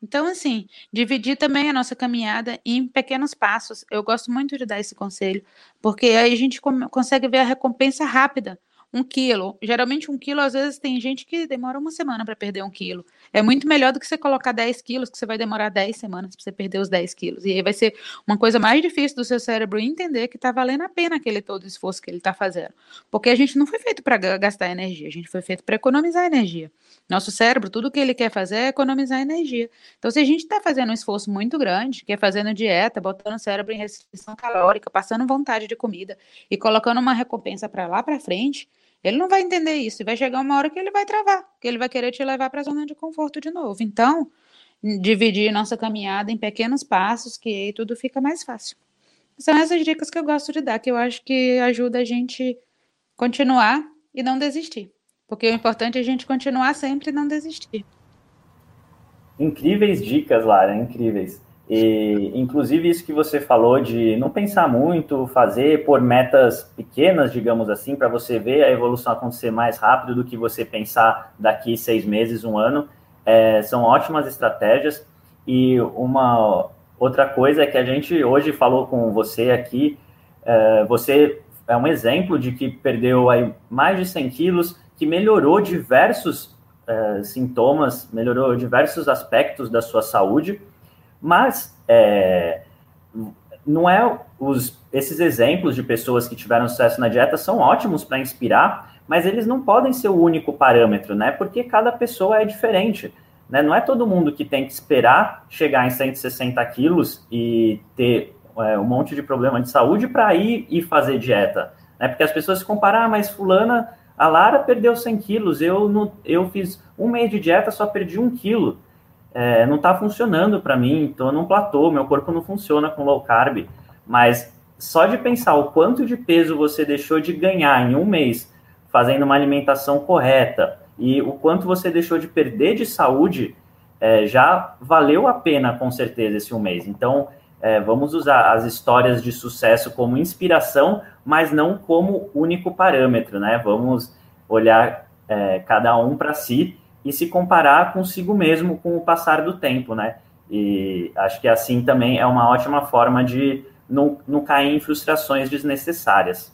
Então, assim, dividir também a nossa caminhada em pequenos passos. Eu gosto muito de dar esse conselho, porque aí a gente consegue ver a recompensa rápida um quilo. Geralmente, um quilo, às vezes, tem gente que demora uma semana para perder um quilo. É muito melhor do que você colocar 10 quilos, que você vai demorar 10 semanas para você perder os 10 quilos. E aí vai ser uma coisa mais difícil do seu cérebro entender que está valendo a pena aquele todo esforço que ele está fazendo. Porque a gente não foi feito para gastar energia, a gente foi feito para economizar energia. Nosso cérebro, tudo que ele quer fazer é economizar energia. Então, se a gente está fazendo um esforço muito grande, que é fazendo dieta, botando o cérebro em restrição calórica, passando vontade de comida e colocando uma recompensa para lá para frente, ele não vai entender isso e vai chegar uma hora que ele vai travar, que ele vai querer te levar para a zona de conforto de novo. Então, dividir nossa caminhada em pequenos passos, que aí tudo fica mais fácil. São essas dicas que eu gosto de dar, que eu acho que ajuda a gente continuar e não desistir. Porque o importante é a gente continuar sempre e não desistir. Incríveis dicas, Lara, incríveis. E, inclusive, isso que você falou de não pensar muito, fazer por metas pequenas, digamos assim, para você ver a evolução acontecer mais rápido do que você pensar daqui seis meses, um ano, é, são ótimas estratégias. E uma outra coisa é que a gente hoje falou com você aqui, é, você é um exemplo de que perdeu aí mais de 100 quilos, que melhorou diversos é, sintomas, melhorou diversos aspectos da sua saúde mas é, não é os, esses exemplos de pessoas que tiveram sucesso na dieta são ótimos para inspirar, mas eles não podem ser o único parâmetro, né? Porque cada pessoa é diferente. Né? Não é todo mundo que tem que esperar chegar em 160 quilos e ter é, um monte de problema de saúde para ir e fazer dieta. Né? Porque as pessoas se comparam, ah, mas fulana, a Lara perdeu 100 quilos, eu, no, eu fiz um mês de dieta, só perdi um quilo é, não está funcionando para mim, estou num platô, meu corpo não funciona com low carb. Mas só de pensar o quanto de peso você deixou de ganhar em um mês fazendo uma alimentação correta e o quanto você deixou de perder de saúde, é, já valeu a pena com certeza esse um mês. Então, é, vamos usar as histórias de sucesso como inspiração, mas não como único parâmetro, né? Vamos olhar é, cada um para si e se comparar consigo mesmo com o passar do tempo, né? E acho que assim também é uma ótima forma de não, não cair em frustrações desnecessárias.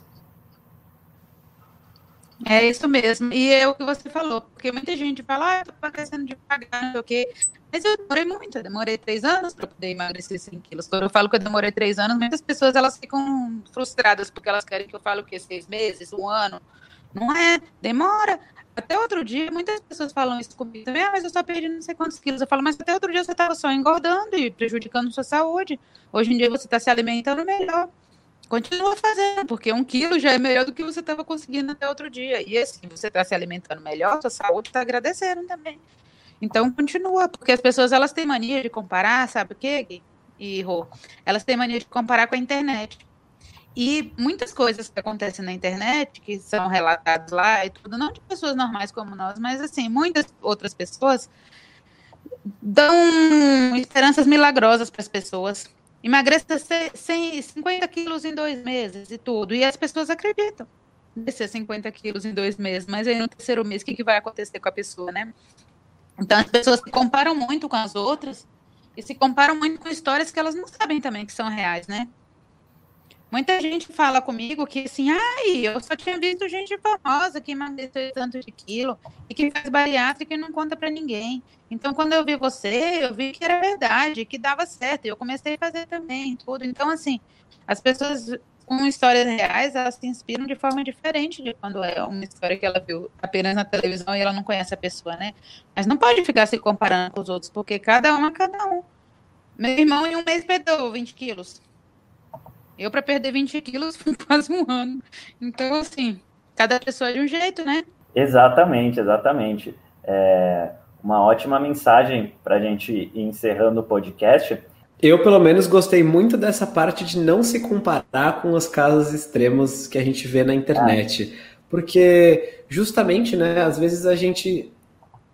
É isso mesmo. E é o que você falou, porque muita gente fala, ah, eu tô emagrecendo devagar, não sei o quê. Mas eu demorei muito, eu demorei três anos para poder emagrecer 100 quilos. Quando eu falo que eu demorei três anos, muitas pessoas elas ficam frustradas porque elas querem que eu fale o quê? Seis meses, um ano. Não é, demora. Até outro dia, muitas pessoas falam isso comigo também, ah, mas eu só perdi não sei quantos quilos. Eu falo, mas até outro dia você estava só engordando e prejudicando sua saúde. Hoje em dia você está se alimentando melhor. Continua fazendo, porque um quilo já é melhor do que você estava conseguindo até outro dia. E assim, você está se alimentando melhor, sua saúde está agradecendo também. Então continua, porque as pessoas elas têm mania de comparar, sabe o quê? E Rô? Elas têm mania de comparar com a internet. E muitas coisas que acontecem na internet, que são relatadas lá e tudo, não de pessoas normais como nós, mas assim, muitas outras pessoas dão esperanças milagrosas para as pessoas. Emagreça 50 quilos em dois meses e tudo. E as pessoas acreditam descer 50 quilos em dois meses, mas aí no terceiro mês, o que, que vai acontecer com a pessoa, né? Então as pessoas se comparam muito com as outras e se comparam muito com histórias que elas não sabem também que são reais, né? Muita gente fala comigo que assim, ai, eu só tinha visto gente famosa que emagreceu tanto de quilo e que faz bariátrica e não conta para ninguém. Então, quando eu vi você, eu vi que era verdade, que dava certo. E eu comecei a fazer também, tudo. Então, assim, as pessoas com histórias reais, elas se inspiram de forma diferente de quando é uma história que ela viu apenas na televisão e ela não conhece a pessoa, né? Mas não pode ficar se comparando com os outros, porque cada um é cada um. Meu irmão em um mês perdeu 20 quilos. Eu, para perder 20 quilos, foi quase um ano. Então, assim, cada pessoa é de um jeito, né? Exatamente, exatamente. É, uma ótima mensagem para a gente ir encerrando o podcast. Eu, pelo menos, gostei muito dessa parte de não se comparar com os casos extremos que a gente vê na internet. É. Porque, justamente, né, às vezes a gente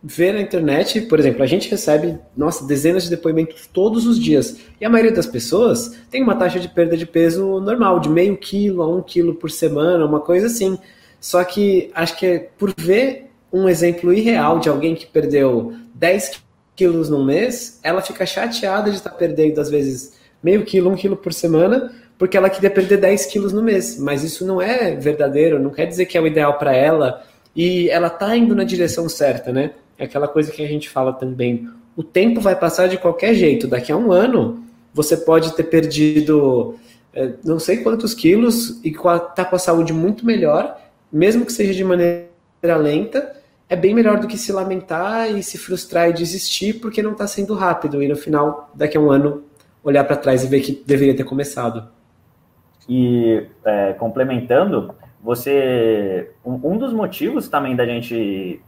vê na internet, por exemplo, a gente recebe, nossa, dezenas de depoimentos todos os dias. E a maioria das pessoas tem uma taxa de perda de peso normal, de meio quilo a um quilo por semana, uma coisa assim. Só que acho que é por ver um exemplo irreal de alguém que perdeu 10 quilos num mês, ela fica chateada de estar perdendo, às vezes, meio quilo, um quilo por semana, porque ela queria perder 10 quilos no mês. Mas isso não é verdadeiro, não quer dizer que é o ideal para ela. E ela tá indo na direção certa, né? É aquela coisa que a gente fala também. O tempo vai passar de qualquer jeito. Daqui a um ano, você pode ter perdido é, não sei quantos quilos e tá com a saúde muito melhor, mesmo que seja de maneira lenta, é bem melhor do que se lamentar e se frustrar e desistir porque não está sendo rápido e no final, daqui a um ano, olhar para trás e ver que deveria ter começado. E é, complementando, você um, um, dos motivos também da gente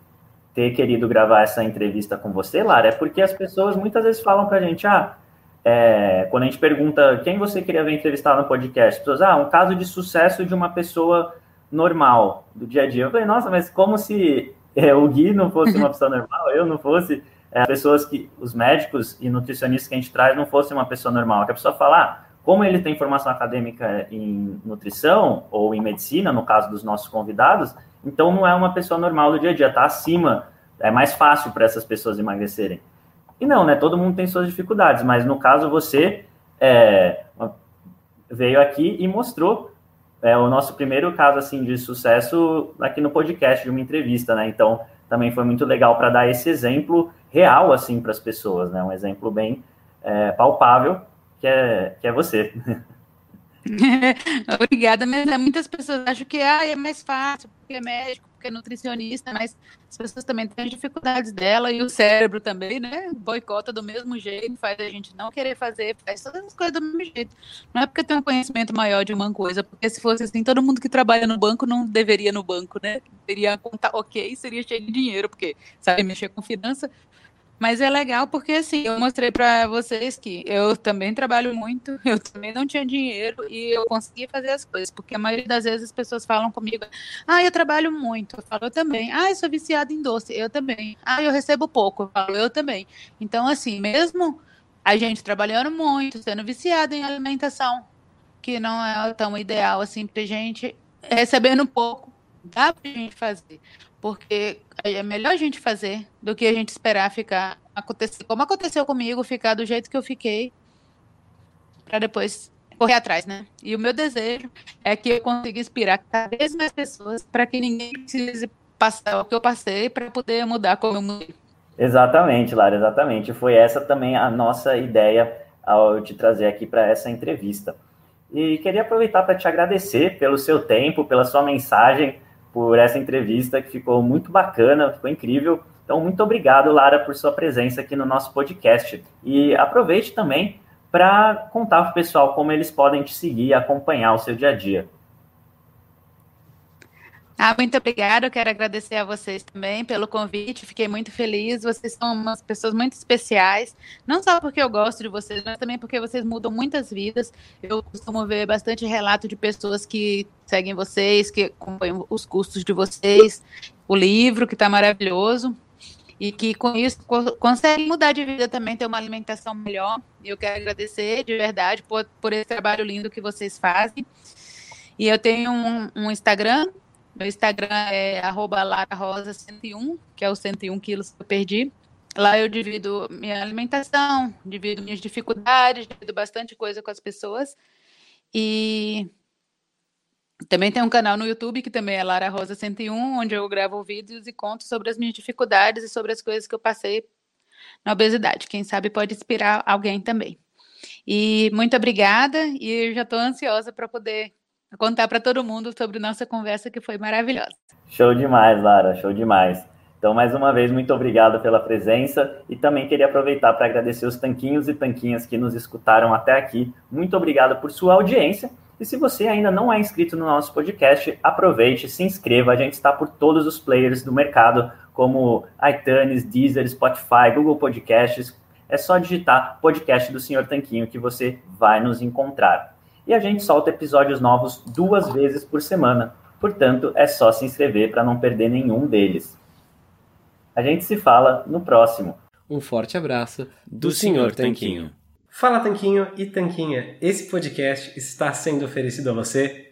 ter querido gravar essa entrevista com você, Lara, é porque as pessoas muitas vezes falam para a gente, ah, é, quando a gente pergunta quem você queria ver entrevistado no podcast, as pessoas, ah, um caso de sucesso de uma pessoa normal do dia a dia. Eu falei, nossa, mas como se é, o Gui não fosse uma pessoa normal, eu não fosse, é, pessoas que, os médicos e nutricionistas que a gente traz não fosse uma pessoa normal. Que a pessoa fala, ah, como ele tem formação acadêmica em nutrição ou em medicina, no caso dos nossos convidados, então não é uma pessoa normal do dia a dia, está acima, é mais fácil para essas pessoas emagrecerem. E não, né? Todo mundo tem suas dificuldades, mas no caso você é, veio aqui e mostrou é o nosso primeiro caso assim de sucesso aqui no podcast de uma entrevista, né? Então também foi muito legal para dar esse exemplo real assim para as pessoas, né? Um exemplo bem é, palpável que é que é você. Obrigada, mas né, muitas pessoas acham que ah, é mais fácil porque é médico, porque é nutricionista, mas as pessoas também têm as dificuldades dela e o cérebro também, né? Boicota do mesmo jeito, faz a gente não querer fazer, faz todas as coisas do mesmo jeito. Não é porque tem um conhecimento maior de uma coisa, porque se fosse assim, todo mundo que trabalha no banco não deveria no banco, né? Teria conta ok, seria cheio de dinheiro, porque sabe mexer com finança, mas é legal porque, assim, eu mostrei para vocês que eu também trabalho muito, eu também não tinha dinheiro e eu consegui fazer as coisas. Porque a maioria das vezes as pessoas falam comigo, ah, eu trabalho muito. Eu falo, eu também. Ah, eu sou viciada em doce. Eu também. Ah, eu recebo pouco. Eu falo, eu também. Então, assim, mesmo a gente trabalhando muito, sendo viciada em alimentação, que não é tão ideal assim pra gente, recebendo pouco, dá pra gente fazer porque é melhor a gente fazer do que a gente esperar ficar acontecer como aconteceu comigo, ficar do jeito que eu fiquei para depois correr atrás, né? E o meu desejo é que eu consiga inspirar cada vez mais pessoas para que ninguém precise passar o que eu passei para poder mudar como eu mudei. Exatamente, Lara, exatamente. Foi essa também a nossa ideia ao te trazer aqui para essa entrevista. E queria aproveitar para te agradecer pelo seu tempo, pela sua mensagem por essa entrevista que ficou muito bacana, ficou incrível. Então, muito obrigado, Lara, por sua presença aqui no nosso podcast. E aproveite também para contar para o pessoal como eles podem te seguir e acompanhar o seu dia a dia. Ah, muito obrigada. Eu quero agradecer a vocês também pelo convite. Fiquei muito feliz. Vocês são umas pessoas muito especiais. Não só porque eu gosto de vocês, mas também porque vocês mudam muitas vidas. Eu costumo ver bastante relato de pessoas que seguem vocês, que acompanham os custos de vocês, o livro, que está maravilhoso. E que com isso conseguem mudar de vida também, ter uma alimentação melhor. E eu quero agradecer de verdade por, por esse trabalho lindo que vocês fazem. E eu tenho um, um Instagram meu Instagram é lararosa101, que é os 101 quilos que eu perdi. Lá eu divido minha alimentação, divido minhas dificuldades, divido bastante coisa com as pessoas. E também tem um canal no YouTube que também é Lara Rosa 101, onde eu gravo vídeos e conto sobre as minhas dificuldades e sobre as coisas que eu passei na obesidade. Quem sabe pode inspirar alguém também. E muito obrigada e eu já estou ansiosa para poder contar para todo mundo sobre nossa conversa que foi maravilhosa. Show demais, Lara, show demais. Então, mais uma vez, muito obrigado pela presença e também queria aproveitar para agradecer os tanquinhos e tanquinhas que nos escutaram até aqui. Muito obrigado por sua audiência. E se você ainda não é inscrito no nosso podcast, aproveite, se inscreva. A gente está por todos os players do mercado, como iTunes, Deezer, Spotify, Google Podcasts. É só digitar podcast do Senhor Tanquinho que você vai nos encontrar. E a gente solta episódios novos duas vezes por semana. Portanto, é só se inscrever para não perder nenhum deles. A gente se fala no próximo. Um forte abraço do, do Senhor Tanquinho. Fala Tanquinho e Tanquinha, esse podcast está sendo oferecido a você